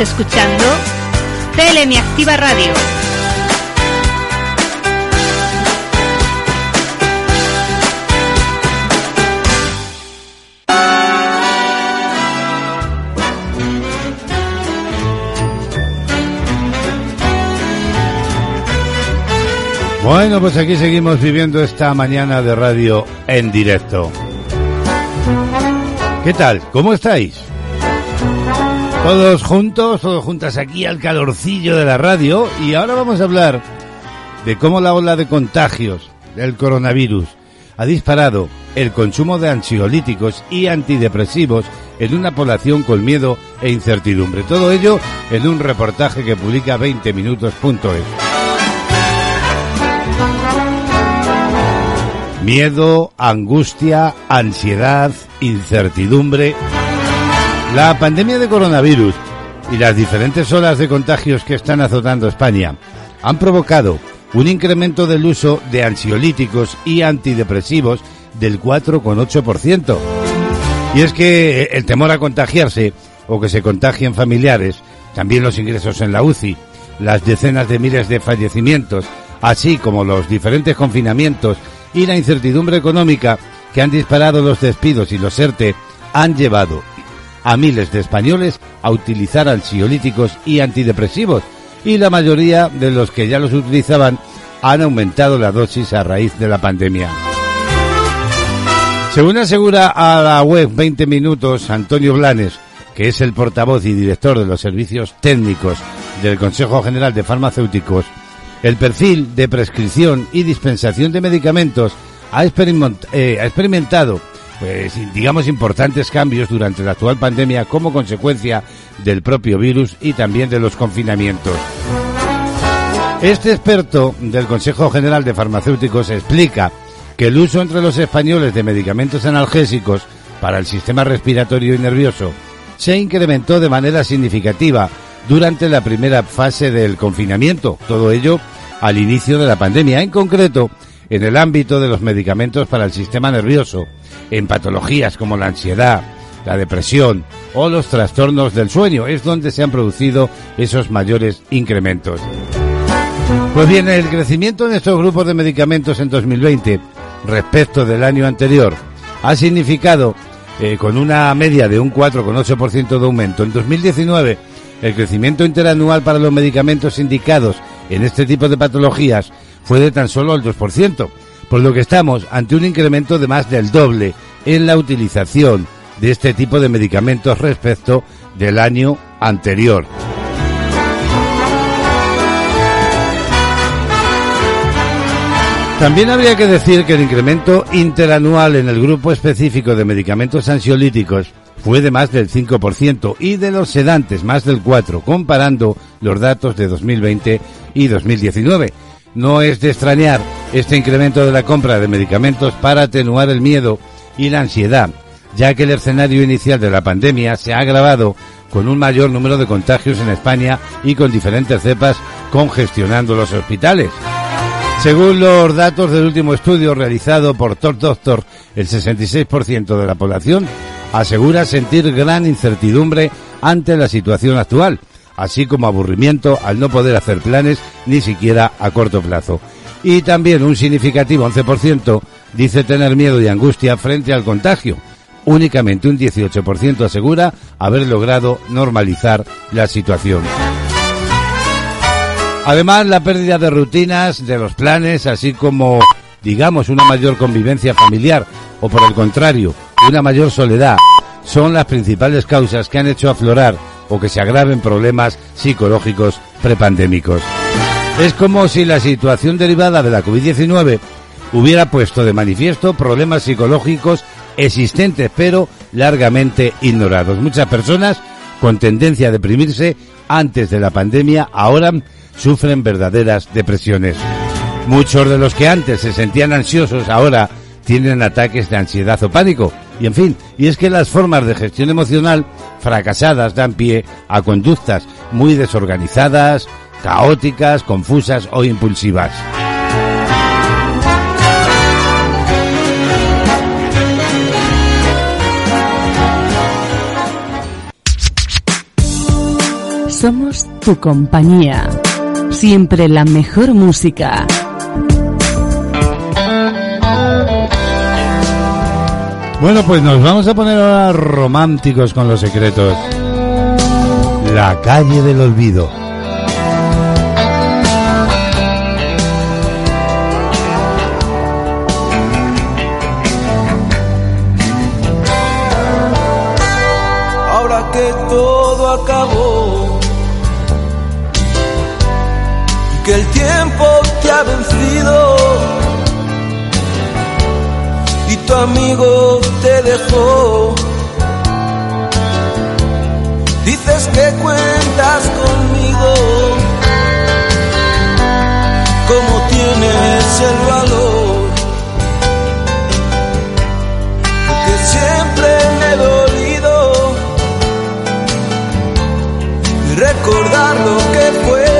Escuchando Telemi Activa Radio. Bueno, pues aquí seguimos viviendo esta mañana de radio en directo. ¿Qué tal? ¿Cómo estáis? Todos juntos, todos juntas aquí al calorcillo de la radio y ahora vamos a hablar de cómo la ola de contagios del coronavirus ha disparado el consumo de ansiolíticos y antidepresivos en una población con miedo e incertidumbre. Todo ello en un reportaje que publica 20minutos.es. Miedo, angustia, ansiedad, incertidumbre. La pandemia de coronavirus y las diferentes olas de contagios que están azotando España han provocado un incremento del uso de ansiolíticos y antidepresivos del 4,8%. Y es que el temor a contagiarse o que se contagien familiares, también los ingresos en la UCI, las decenas de miles de fallecimientos, así como los diferentes confinamientos y la incertidumbre económica que han disparado los despidos y los ERTE, han llevado a miles de españoles a utilizar ansiolíticos y antidepresivos, y la mayoría de los que ya los utilizaban han aumentado la dosis a raíz de la pandemia. Según asegura a la web 20 Minutos Antonio Blanes, que es el portavoz y director de los servicios técnicos del Consejo General de Farmacéuticos, el perfil de prescripción y dispensación de medicamentos ha, eh, ha experimentado, pues, digamos, importantes cambios durante la actual pandemia como consecuencia del propio virus y también de los confinamientos. Este experto del Consejo General de Farmacéuticos explica que el uso entre los españoles de medicamentos analgésicos para el sistema respiratorio y nervioso se incrementó de manera significativa durante la primera fase del confinamiento, todo ello al inicio de la pandemia, en concreto en el ámbito de los medicamentos para el sistema nervioso, en patologías como la ansiedad, la depresión o los trastornos del sueño, es donde se han producido esos mayores incrementos. Pues bien, el crecimiento en estos grupos de medicamentos en 2020 respecto del año anterior ha significado eh, con una media de un 4,8% de aumento. En 2019, el crecimiento interanual para los medicamentos indicados en este tipo de patologías fue de tan solo el 2%, por lo que estamos ante un incremento de más del doble en la utilización de este tipo de medicamentos respecto del año anterior. También habría que decir que el incremento interanual en el grupo específico de medicamentos ansiolíticos fue de más del 5% y de los sedantes más del 4%, comparando los datos de 2020 y 2019. No es de extrañar este incremento de la compra de medicamentos para atenuar el miedo y la ansiedad, ya que el escenario inicial de la pandemia se ha agravado con un mayor número de contagios en España y con diferentes cepas congestionando los hospitales. Según los datos del último estudio realizado por Top Doctor, el 66% de la población asegura sentir gran incertidumbre ante la situación actual, así como aburrimiento al no poder hacer planes ni siquiera a corto plazo. Y también un significativo 11% dice tener miedo y angustia frente al contagio. Únicamente un 18% asegura haber logrado normalizar la situación. Además, la pérdida de rutinas, de los planes, así como, digamos, una mayor convivencia familiar, o por el contrario, una mayor soledad, son las principales causas que han hecho aflorar o que se agraven problemas psicológicos prepandémicos. Es como si la situación derivada de la COVID-19 hubiera puesto de manifiesto problemas psicológicos existentes pero largamente ignorados. Muchas personas con tendencia a deprimirse antes de la pandemia ahora sufren verdaderas depresiones. Muchos de los que antes se sentían ansiosos ahora tienen ataques de ansiedad o pánico. Y en fin, y es que las formas de gestión emocional fracasadas dan pie a conductas muy desorganizadas, caóticas, confusas o impulsivas. Somos tu compañía. Siempre la mejor música. Bueno, pues nos vamos a poner ahora románticos con los secretos. La calle del olvido. Ahora que todo acabó y que el tiempo te ha vencido tu amigo te dejó. Dices que cuentas conmigo. ¿Cómo tienes el valor? Porque siempre me he dolido recordar lo que fue.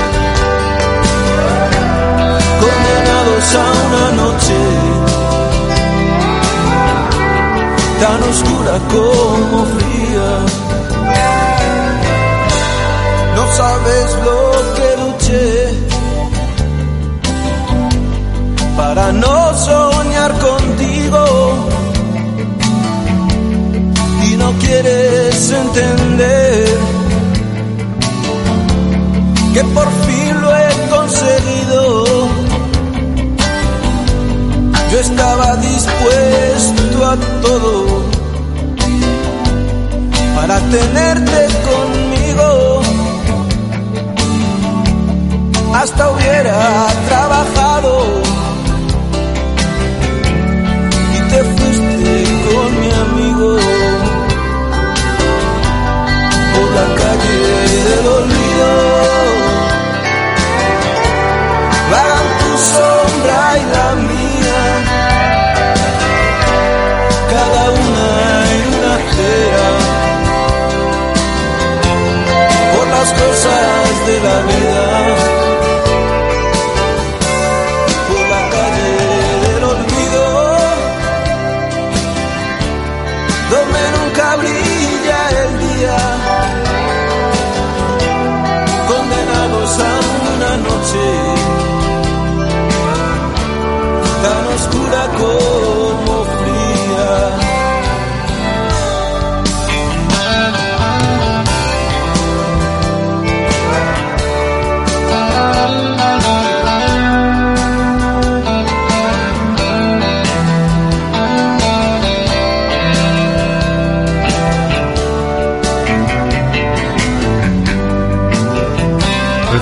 condenados a una noche tan oscura como fría. No sabes lo que luché para no soñar contigo y no quieres entender que por fin estaba dispuesto a todo para tenerte conmigo. Hasta hubiera trabajado y te fuiste con mi amigo por la calle del olvido.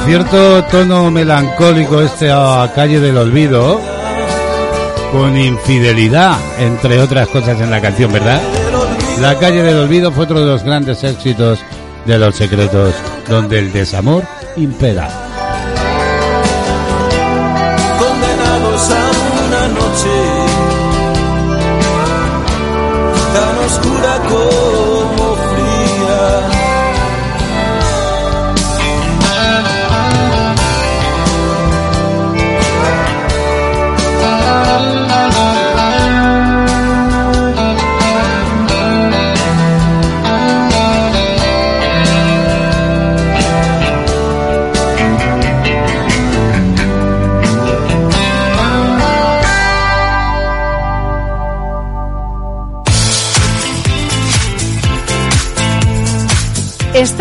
Cierto tono melancólico este a calle del olvido, con infidelidad, entre otras cosas en la canción, ¿verdad? La calle del olvido fue otro de los grandes éxitos de los secretos, donde el desamor impera.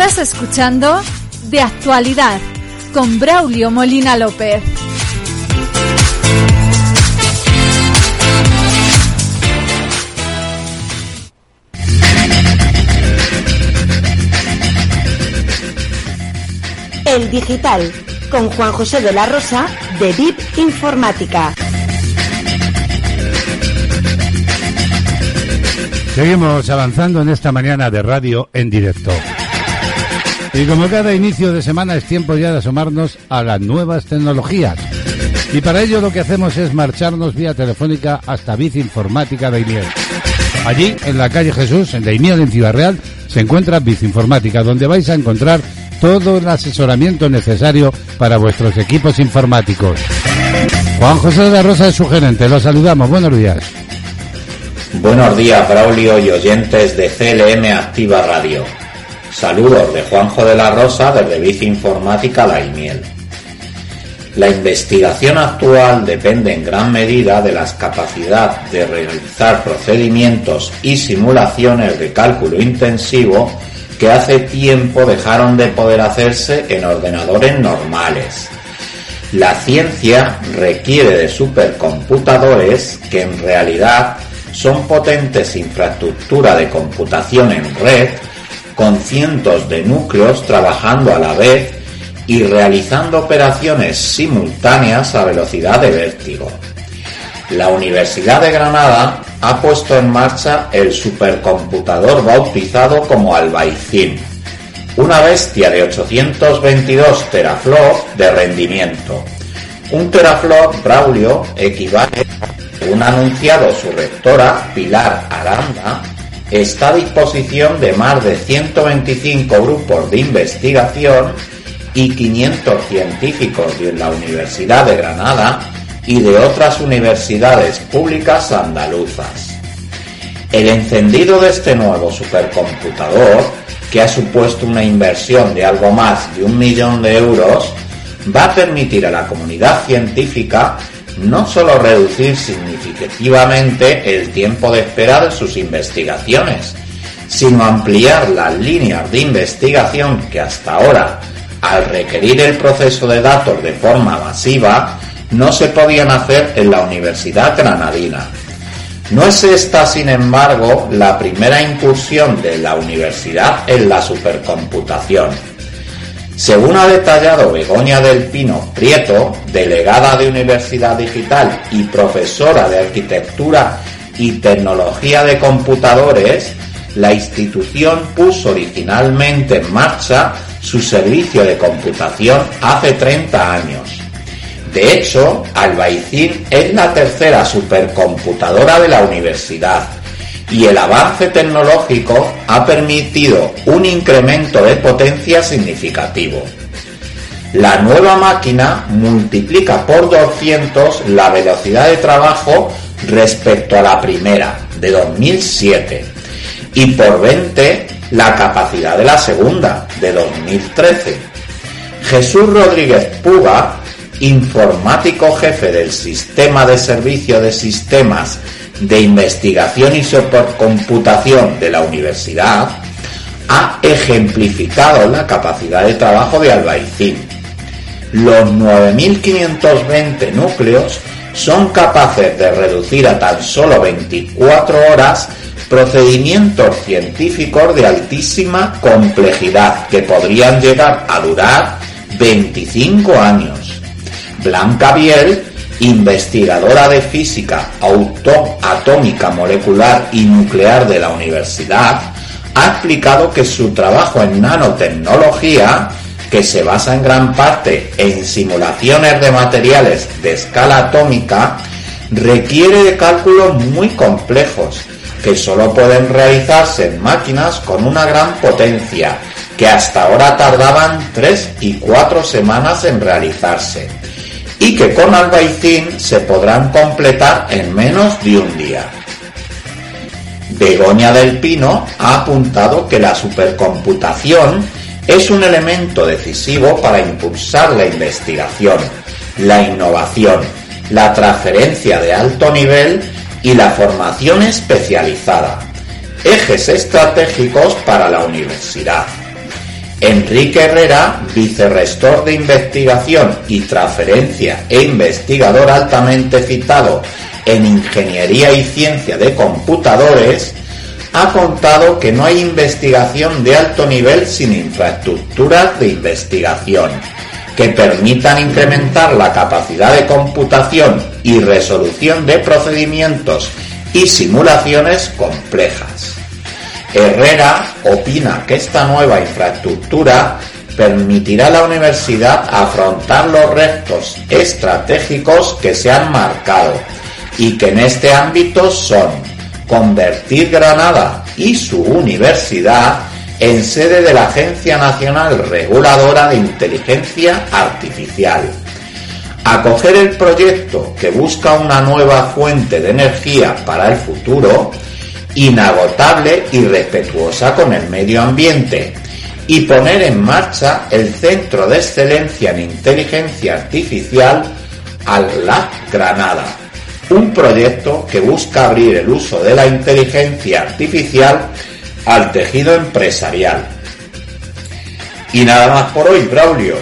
Estás escuchando De Actualidad con Braulio Molina López. El Digital con Juan José de la Rosa de VIP Informática. Seguimos avanzando en esta mañana de radio en directo. Y como cada inicio de semana es tiempo ya de asomarnos a las nuevas tecnologías. Y para ello lo que hacemos es marcharnos vía telefónica hasta Bici Informática Daimiel. Allí, en la calle Jesús, en Daimiel, en Ciudad Real, se encuentra Bici Informática, donde vais a encontrar todo el asesoramiento necesario para vuestros equipos informáticos. Juan José de la Rosa es su gerente, lo saludamos, buenos días. Buenos días, Braulio y oyentes de CLM Activa Radio. Saludos de Juanjo de la Rosa desde Bici Informática Daimiel. La investigación actual depende en gran medida de las capacidades de realizar procedimientos y simulaciones de cálculo intensivo que hace tiempo dejaron de poder hacerse en ordenadores normales. La ciencia requiere de supercomputadores que en realidad son potentes infraestructura de computación en red con cientos de núcleos trabajando a la vez y realizando operaciones simultáneas a velocidad de vértigo. La Universidad de Granada ha puesto en marcha el supercomputador bautizado como Albaicín, una bestia de 822 teraflops de rendimiento. Un teraflop Braulio equivale, según ha anunciado su rectora Pilar Aranda, está a disposición de más de 125 grupos de investigación y 500 científicos de la Universidad de Granada y de otras universidades públicas andaluzas. El encendido de este nuevo supercomputador, que ha supuesto una inversión de algo más de un millón de euros, va a permitir a la comunidad científica no solo reducir significativamente el tiempo de espera de sus investigaciones, sino ampliar las líneas de investigación que hasta ahora, al requerir el proceso de datos de forma masiva, no se podían hacer en la Universidad Granadina. No es esta, sin embargo, la primera incursión de la universidad en la supercomputación. Según ha detallado Begoña del Pino Prieto, delegada de Universidad Digital y profesora de Arquitectura y Tecnología de Computadores, la institución puso originalmente en marcha su servicio de computación hace 30 años. De hecho, Albaicín es la tercera supercomputadora de la universidad y el avance tecnológico ha permitido un incremento de potencia significativo. La nueva máquina multiplica por 200 la velocidad de trabajo respecto a la primera, de 2007, y por 20 la capacidad de la segunda, de 2013. Jesús Rodríguez Puga, informático jefe del Sistema de Servicio de Sistemas de Investigación y Supercomputación de la Universidad, ha ejemplificado la capacidad de trabajo de Albaicín. Los 9.520 núcleos son capaces de reducir a tan solo 24 horas procedimientos científicos de altísima complejidad que podrían llegar a durar 25 años. Blanca Biel, investigadora de física atómica, molecular y nuclear de la universidad, ha explicado que su trabajo en nanotecnología, que se basa en gran parte en simulaciones de materiales de escala atómica, requiere de cálculos muy complejos que solo pueden realizarse en máquinas con una gran potencia, que hasta ahora tardaban 3 y 4 semanas en realizarse, y que con Albaicín se podrán completar en menos de un día. Begoña del Pino ha apuntado que la supercomputación es un elemento decisivo para impulsar la investigación, la innovación, la transferencia de alto nivel y la formación especializada, ejes estratégicos para la universidad. Enrique Herrera, vicerrector de investigación y transferencia e investigador altamente citado en Ingeniería y Ciencia de Computadores, ha contado que no hay investigación de alto nivel sin infraestructuras de investigación que permitan incrementar la capacidad de computación y resolución de procedimientos y simulaciones complejas. Herrera opina que esta nueva infraestructura permitirá a la universidad afrontar los retos estratégicos que se han marcado y que en este ámbito son convertir Granada y su universidad en sede de la Agencia Nacional Reguladora de Inteligencia Artificial. Acoger el proyecto que busca una nueva fuente de energía para el futuro, inagotable y respetuosa con el medio ambiente, y poner en marcha el Centro de Excelencia en Inteligencia Artificial al LAB Granada, un proyecto que busca abrir el uso de la inteligencia artificial al tejido empresarial. Y nada más por hoy, Braulio.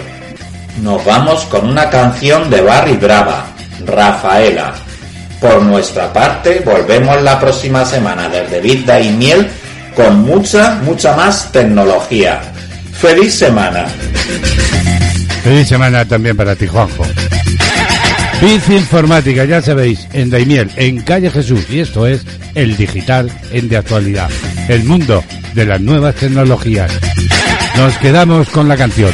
Nos vamos con una canción de Barry Brava, Rafaela. Por nuestra parte, volvemos la próxima semana desde Vida y Miel con mucha, mucha más tecnología. ¡Feliz semana! Feliz semana también para ti, Juanjo. Biz Informática, ya sabéis, en Daimiel, en Calle Jesús, y esto es el digital en de actualidad, el mundo de las nuevas tecnologías. Nos quedamos con la canción.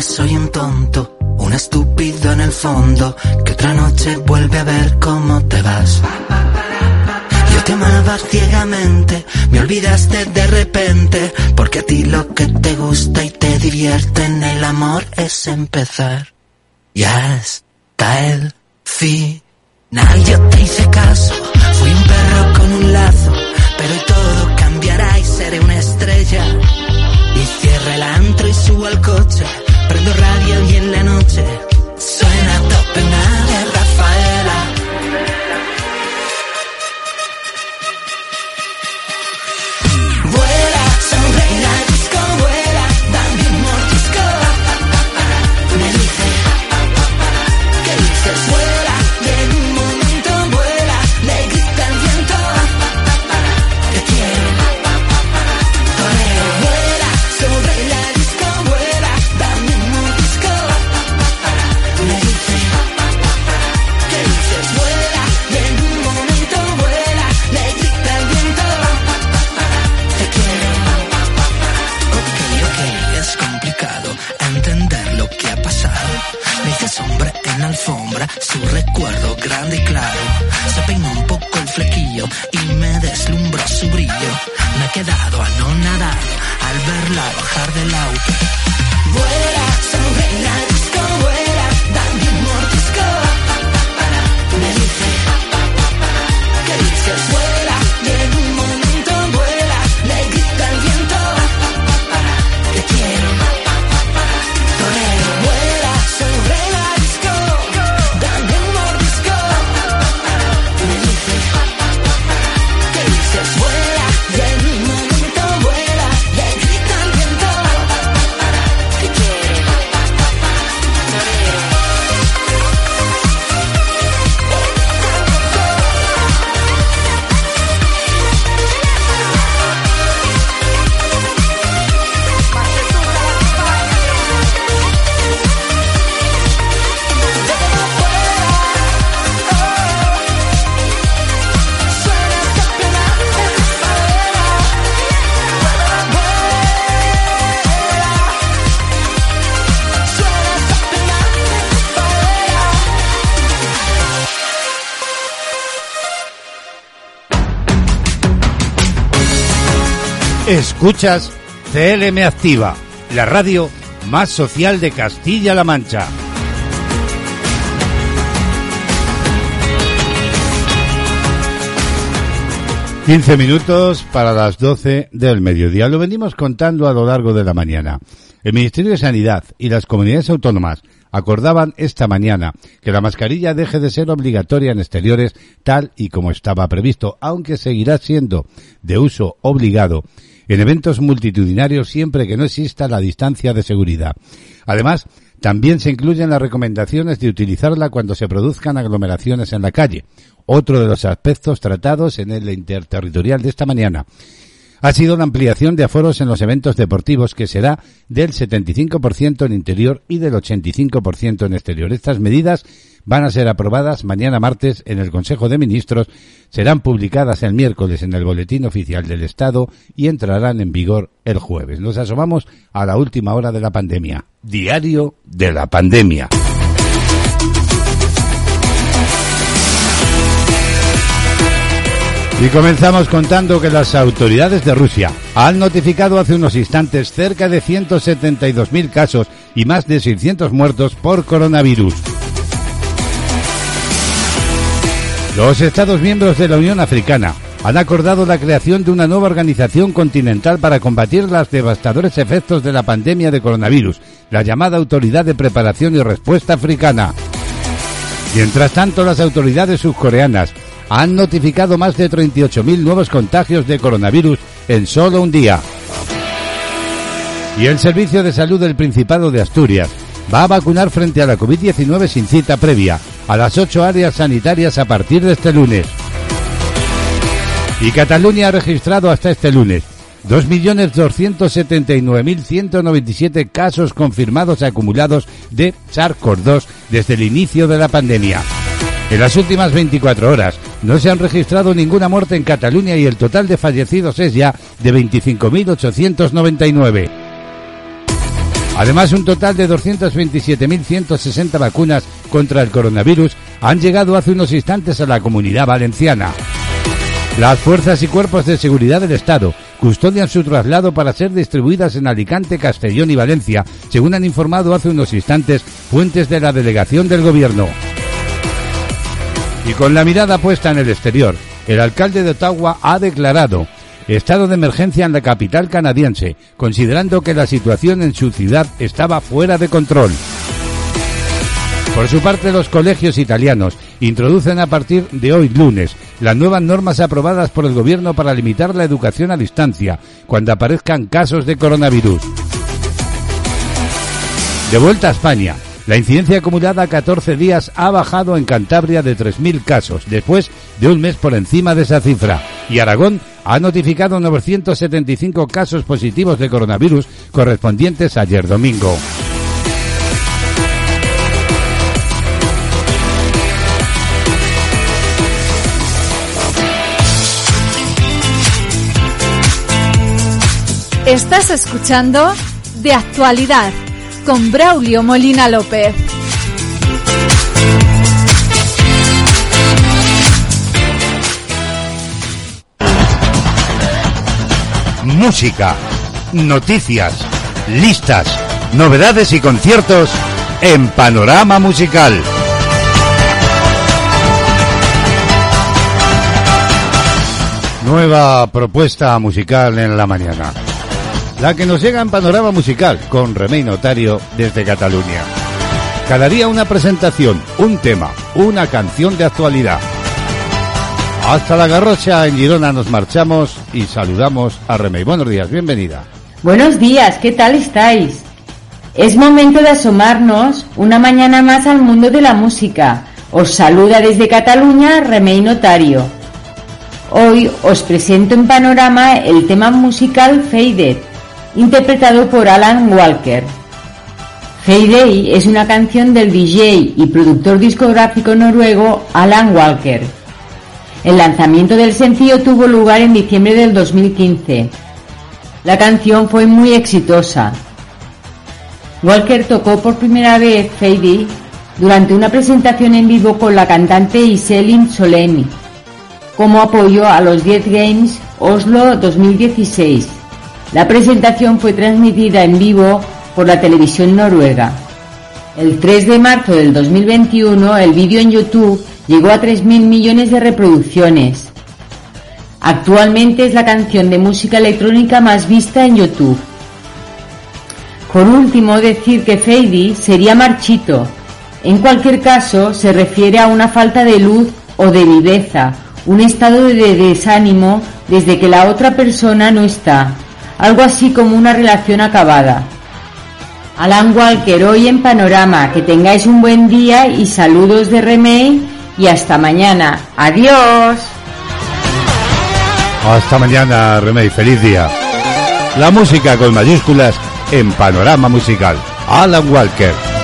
Soy un tonto, un estúpido en el fondo, que otra noche vuelve a ver cómo te vas. Yo te amaba ciegamente, me olvidaste de repente, porque a ti lo que te gusta y te divierte en el amor es empezar. Y hasta el final yo te hice caso, fui un perro con un lazo, pero todo cambiará y seré una estrella. Y cierra el antro y subo al coche, prendo radio y en la noche suena tope de su recuerdo grande y claro. Se peinó un poco el flequillo y me deslumbró su brillo. Me he quedado anonadado al verla bajar del auto. Vuela, disco, vuela, Escuchas CLM Activa, la radio más social de Castilla-La Mancha. Quince minutos para las doce del mediodía. Lo venimos contando a lo largo de la mañana. El Ministerio de Sanidad y las comunidades autónomas acordaban esta mañana que la mascarilla deje de ser obligatoria en exteriores tal y como estaba previsto, aunque seguirá siendo de uso obligado en eventos multitudinarios siempre que no exista la distancia de seguridad. Además, también se incluyen las recomendaciones de utilizarla cuando se produzcan aglomeraciones en la calle, otro de los aspectos tratados en el interterritorial de esta mañana. Ha sido la ampliación de aforos en los eventos deportivos que será del 75% en interior y del 85% en exterior. Estas medidas van a ser aprobadas mañana martes en el Consejo de Ministros, serán publicadas el miércoles en el Boletín Oficial del Estado y entrarán en vigor el jueves. Nos asomamos a la última hora de la pandemia. Diario de la pandemia. Y comenzamos contando que las autoridades de Rusia han notificado hace unos instantes cerca de 172.000 casos y más de 600 muertos por coronavirus. Los Estados miembros de la Unión Africana han acordado la creación de una nueva organización continental para combatir los devastadores efectos de la pandemia de coronavirus, la llamada Autoridad de Preparación y Respuesta Africana. Mientras tanto, las autoridades subcoreanas han notificado más de 38.000 nuevos contagios de coronavirus en solo un día. Y el Servicio de Salud del Principado de Asturias va a vacunar frente a la COVID-19 sin cita previa a las ocho áreas sanitarias a partir de este lunes. Y Cataluña ha registrado hasta este lunes 2.279.197 casos confirmados acumulados de SARS-CoV-2 desde el inicio de la pandemia. En las últimas 24 horas no se han registrado ninguna muerte en Cataluña y el total de fallecidos es ya de 25.899. Además, un total de 227.160 vacunas contra el coronavirus han llegado hace unos instantes a la comunidad valenciana. Las fuerzas y cuerpos de seguridad del Estado custodian su traslado para ser distribuidas en Alicante, Castellón y Valencia, según han informado hace unos instantes fuentes de la delegación del Gobierno. Y con la mirada puesta en el exterior, el alcalde de Ottawa ha declarado estado de emergencia en la capital canadiense, considerando que la situación en su ciudad estaba fuera de control. Por su parte, los colegios italianos introducen a partir de hoy lunes las nuevas normas aprobadas por el gobierno para limitar la educación a distancia cuando aparezcan casos de coronavirus. De vuelta a España, la incidencia acumulada a 14 días ha bajado en Cantabria de 3.000 casos, después de un mes por encima de esa cifra. Y Aragón ha notificado 975 casos positivos de coronavirus correspondientes ayer domingo. Estás escuchando De Actualidad con Braulio Molina López. Música, noticias, listas, novedades y conciertos en Panorama Musical. Nueva propuesta musical en la mañana. La que nos llega en Panorama Musical con Remey Notario desde Cataluña. Cada día una presentación, un tema, una canción de actualidad. Hasta la Garrocha en Girona nos marchamos y saludamos a Remey. Buenos días, bienvenida. Buenos días, ¿qué tal estáis? Es momento de asomarnos una mañana más al mundo de la música. Os saluda desde Cataluña Remey Notario. Hoy os presento en panorama el tema musical Faded, interpretado por Alan Walker. Heyday es una canción del DJ y productor discográfico noruego Alan Walker. El lanzamiento del sencillo tuvo lugar en diciembre del 2015. La canción fue muy exitosa. Walker tocó por primera vez Fadey durante una presentación en vivo con la cantante Iselin Solemi como apoyo a los 10 Games Oslo 2016. La presentación fue transmitida en vivo por la televisión noruega. El 3 de marzo del 2021 el vídeo en YouTube llegó a 3.000 millones de reproducciones. Actualmente es la canción de música electrónica más vista en YouTube. Por último, decir que Fady sería marchito. En cualquier caso, se refiere a una falta de luz o de viveza, un estado de desánimo desde que la otra persona no está, algo así como una relación acabada. Alan Walker hoy en Panorama, que tengáis un buen día y saludos de Remey y hasta mañana. Adiós. Hasta mañana, Remey. Feliz día. La música con mayúsculas en Panorama Musical. Alan Walker.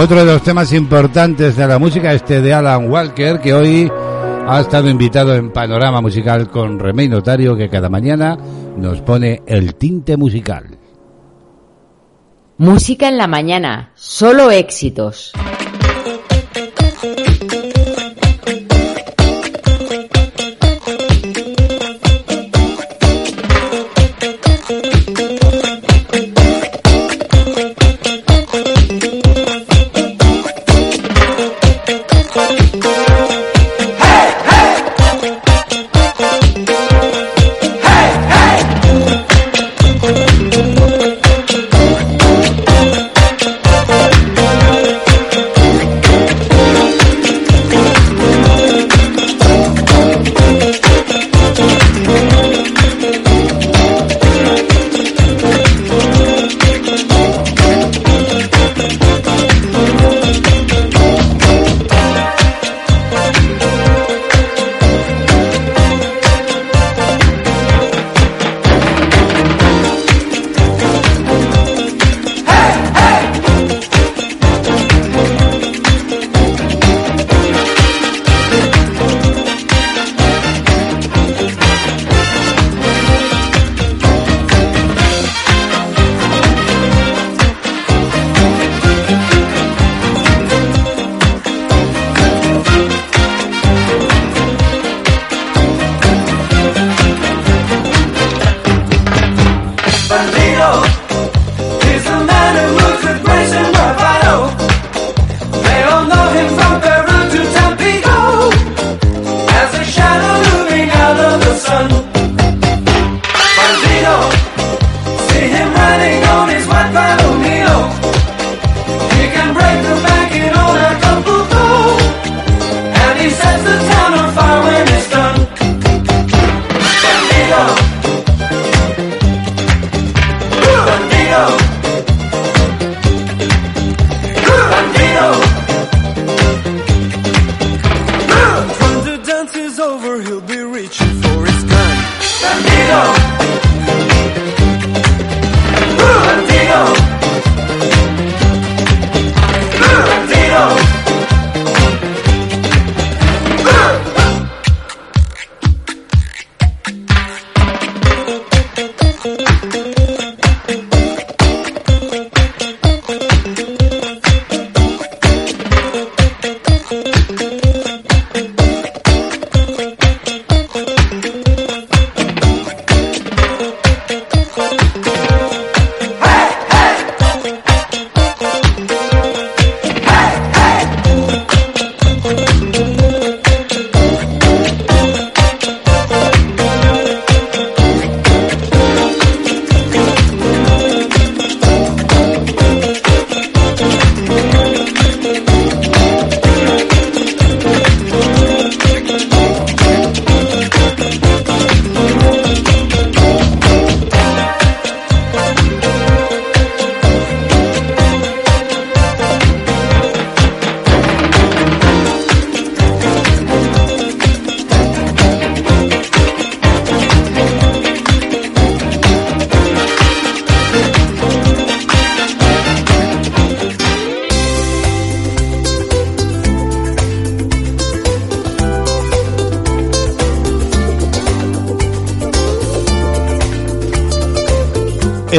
Otro de los temas importantes de la música, este de Alan Walker, que hoy ha estado invitado en Panorama Musical con Remey Notario, que cada mañana nos pone el tinte musical. Música en la mañana, solo éxitos.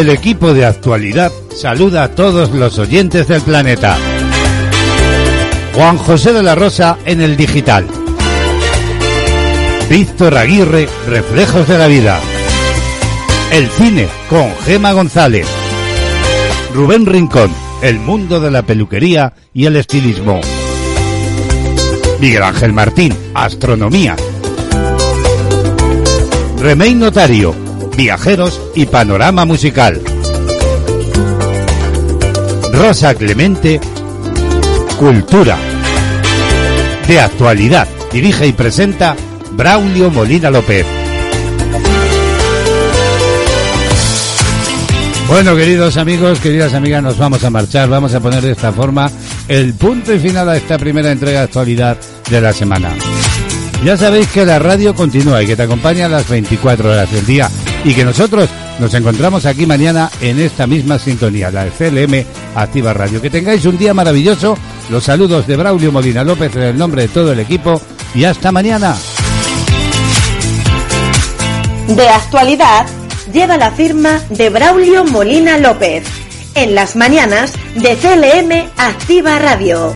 Equipo de actualidad saluda a todos los oyentes del planeta. Juan José de la Rosa en el digital. Víctor Aguirre, Reflejos de la Vida. El cine con Gema González. Rubén Rincón, El mundo de la peluquería y el estilismo. Miguel Ángel Martín, Astronomía. Remey Notario, Viajeros y Panorama Musical. Rosa Clemente, Cultura. De actualidad, dirige y presenta Braulio Molina López. Bueno, queridos amigos, queridas amigas, nos vamos a marchar. Vamos a poner de esta forma el punto y final a esta primera entrega de actualidad de la semana. Ya sabéis que la radio continúa y que te acompaña a las 24 horas del día y que nosotros nos encontramos aquí mañana en esta misma sintonía, la CLM Activa Radio. Que tengáis un día maravilloso. Los saludos de Braulio Molina López en el nombre de todo el equipo y hasta mañana. De actualidad lleva la firma de Braulio Molina López. En las mañanas de CLM Activa Radio.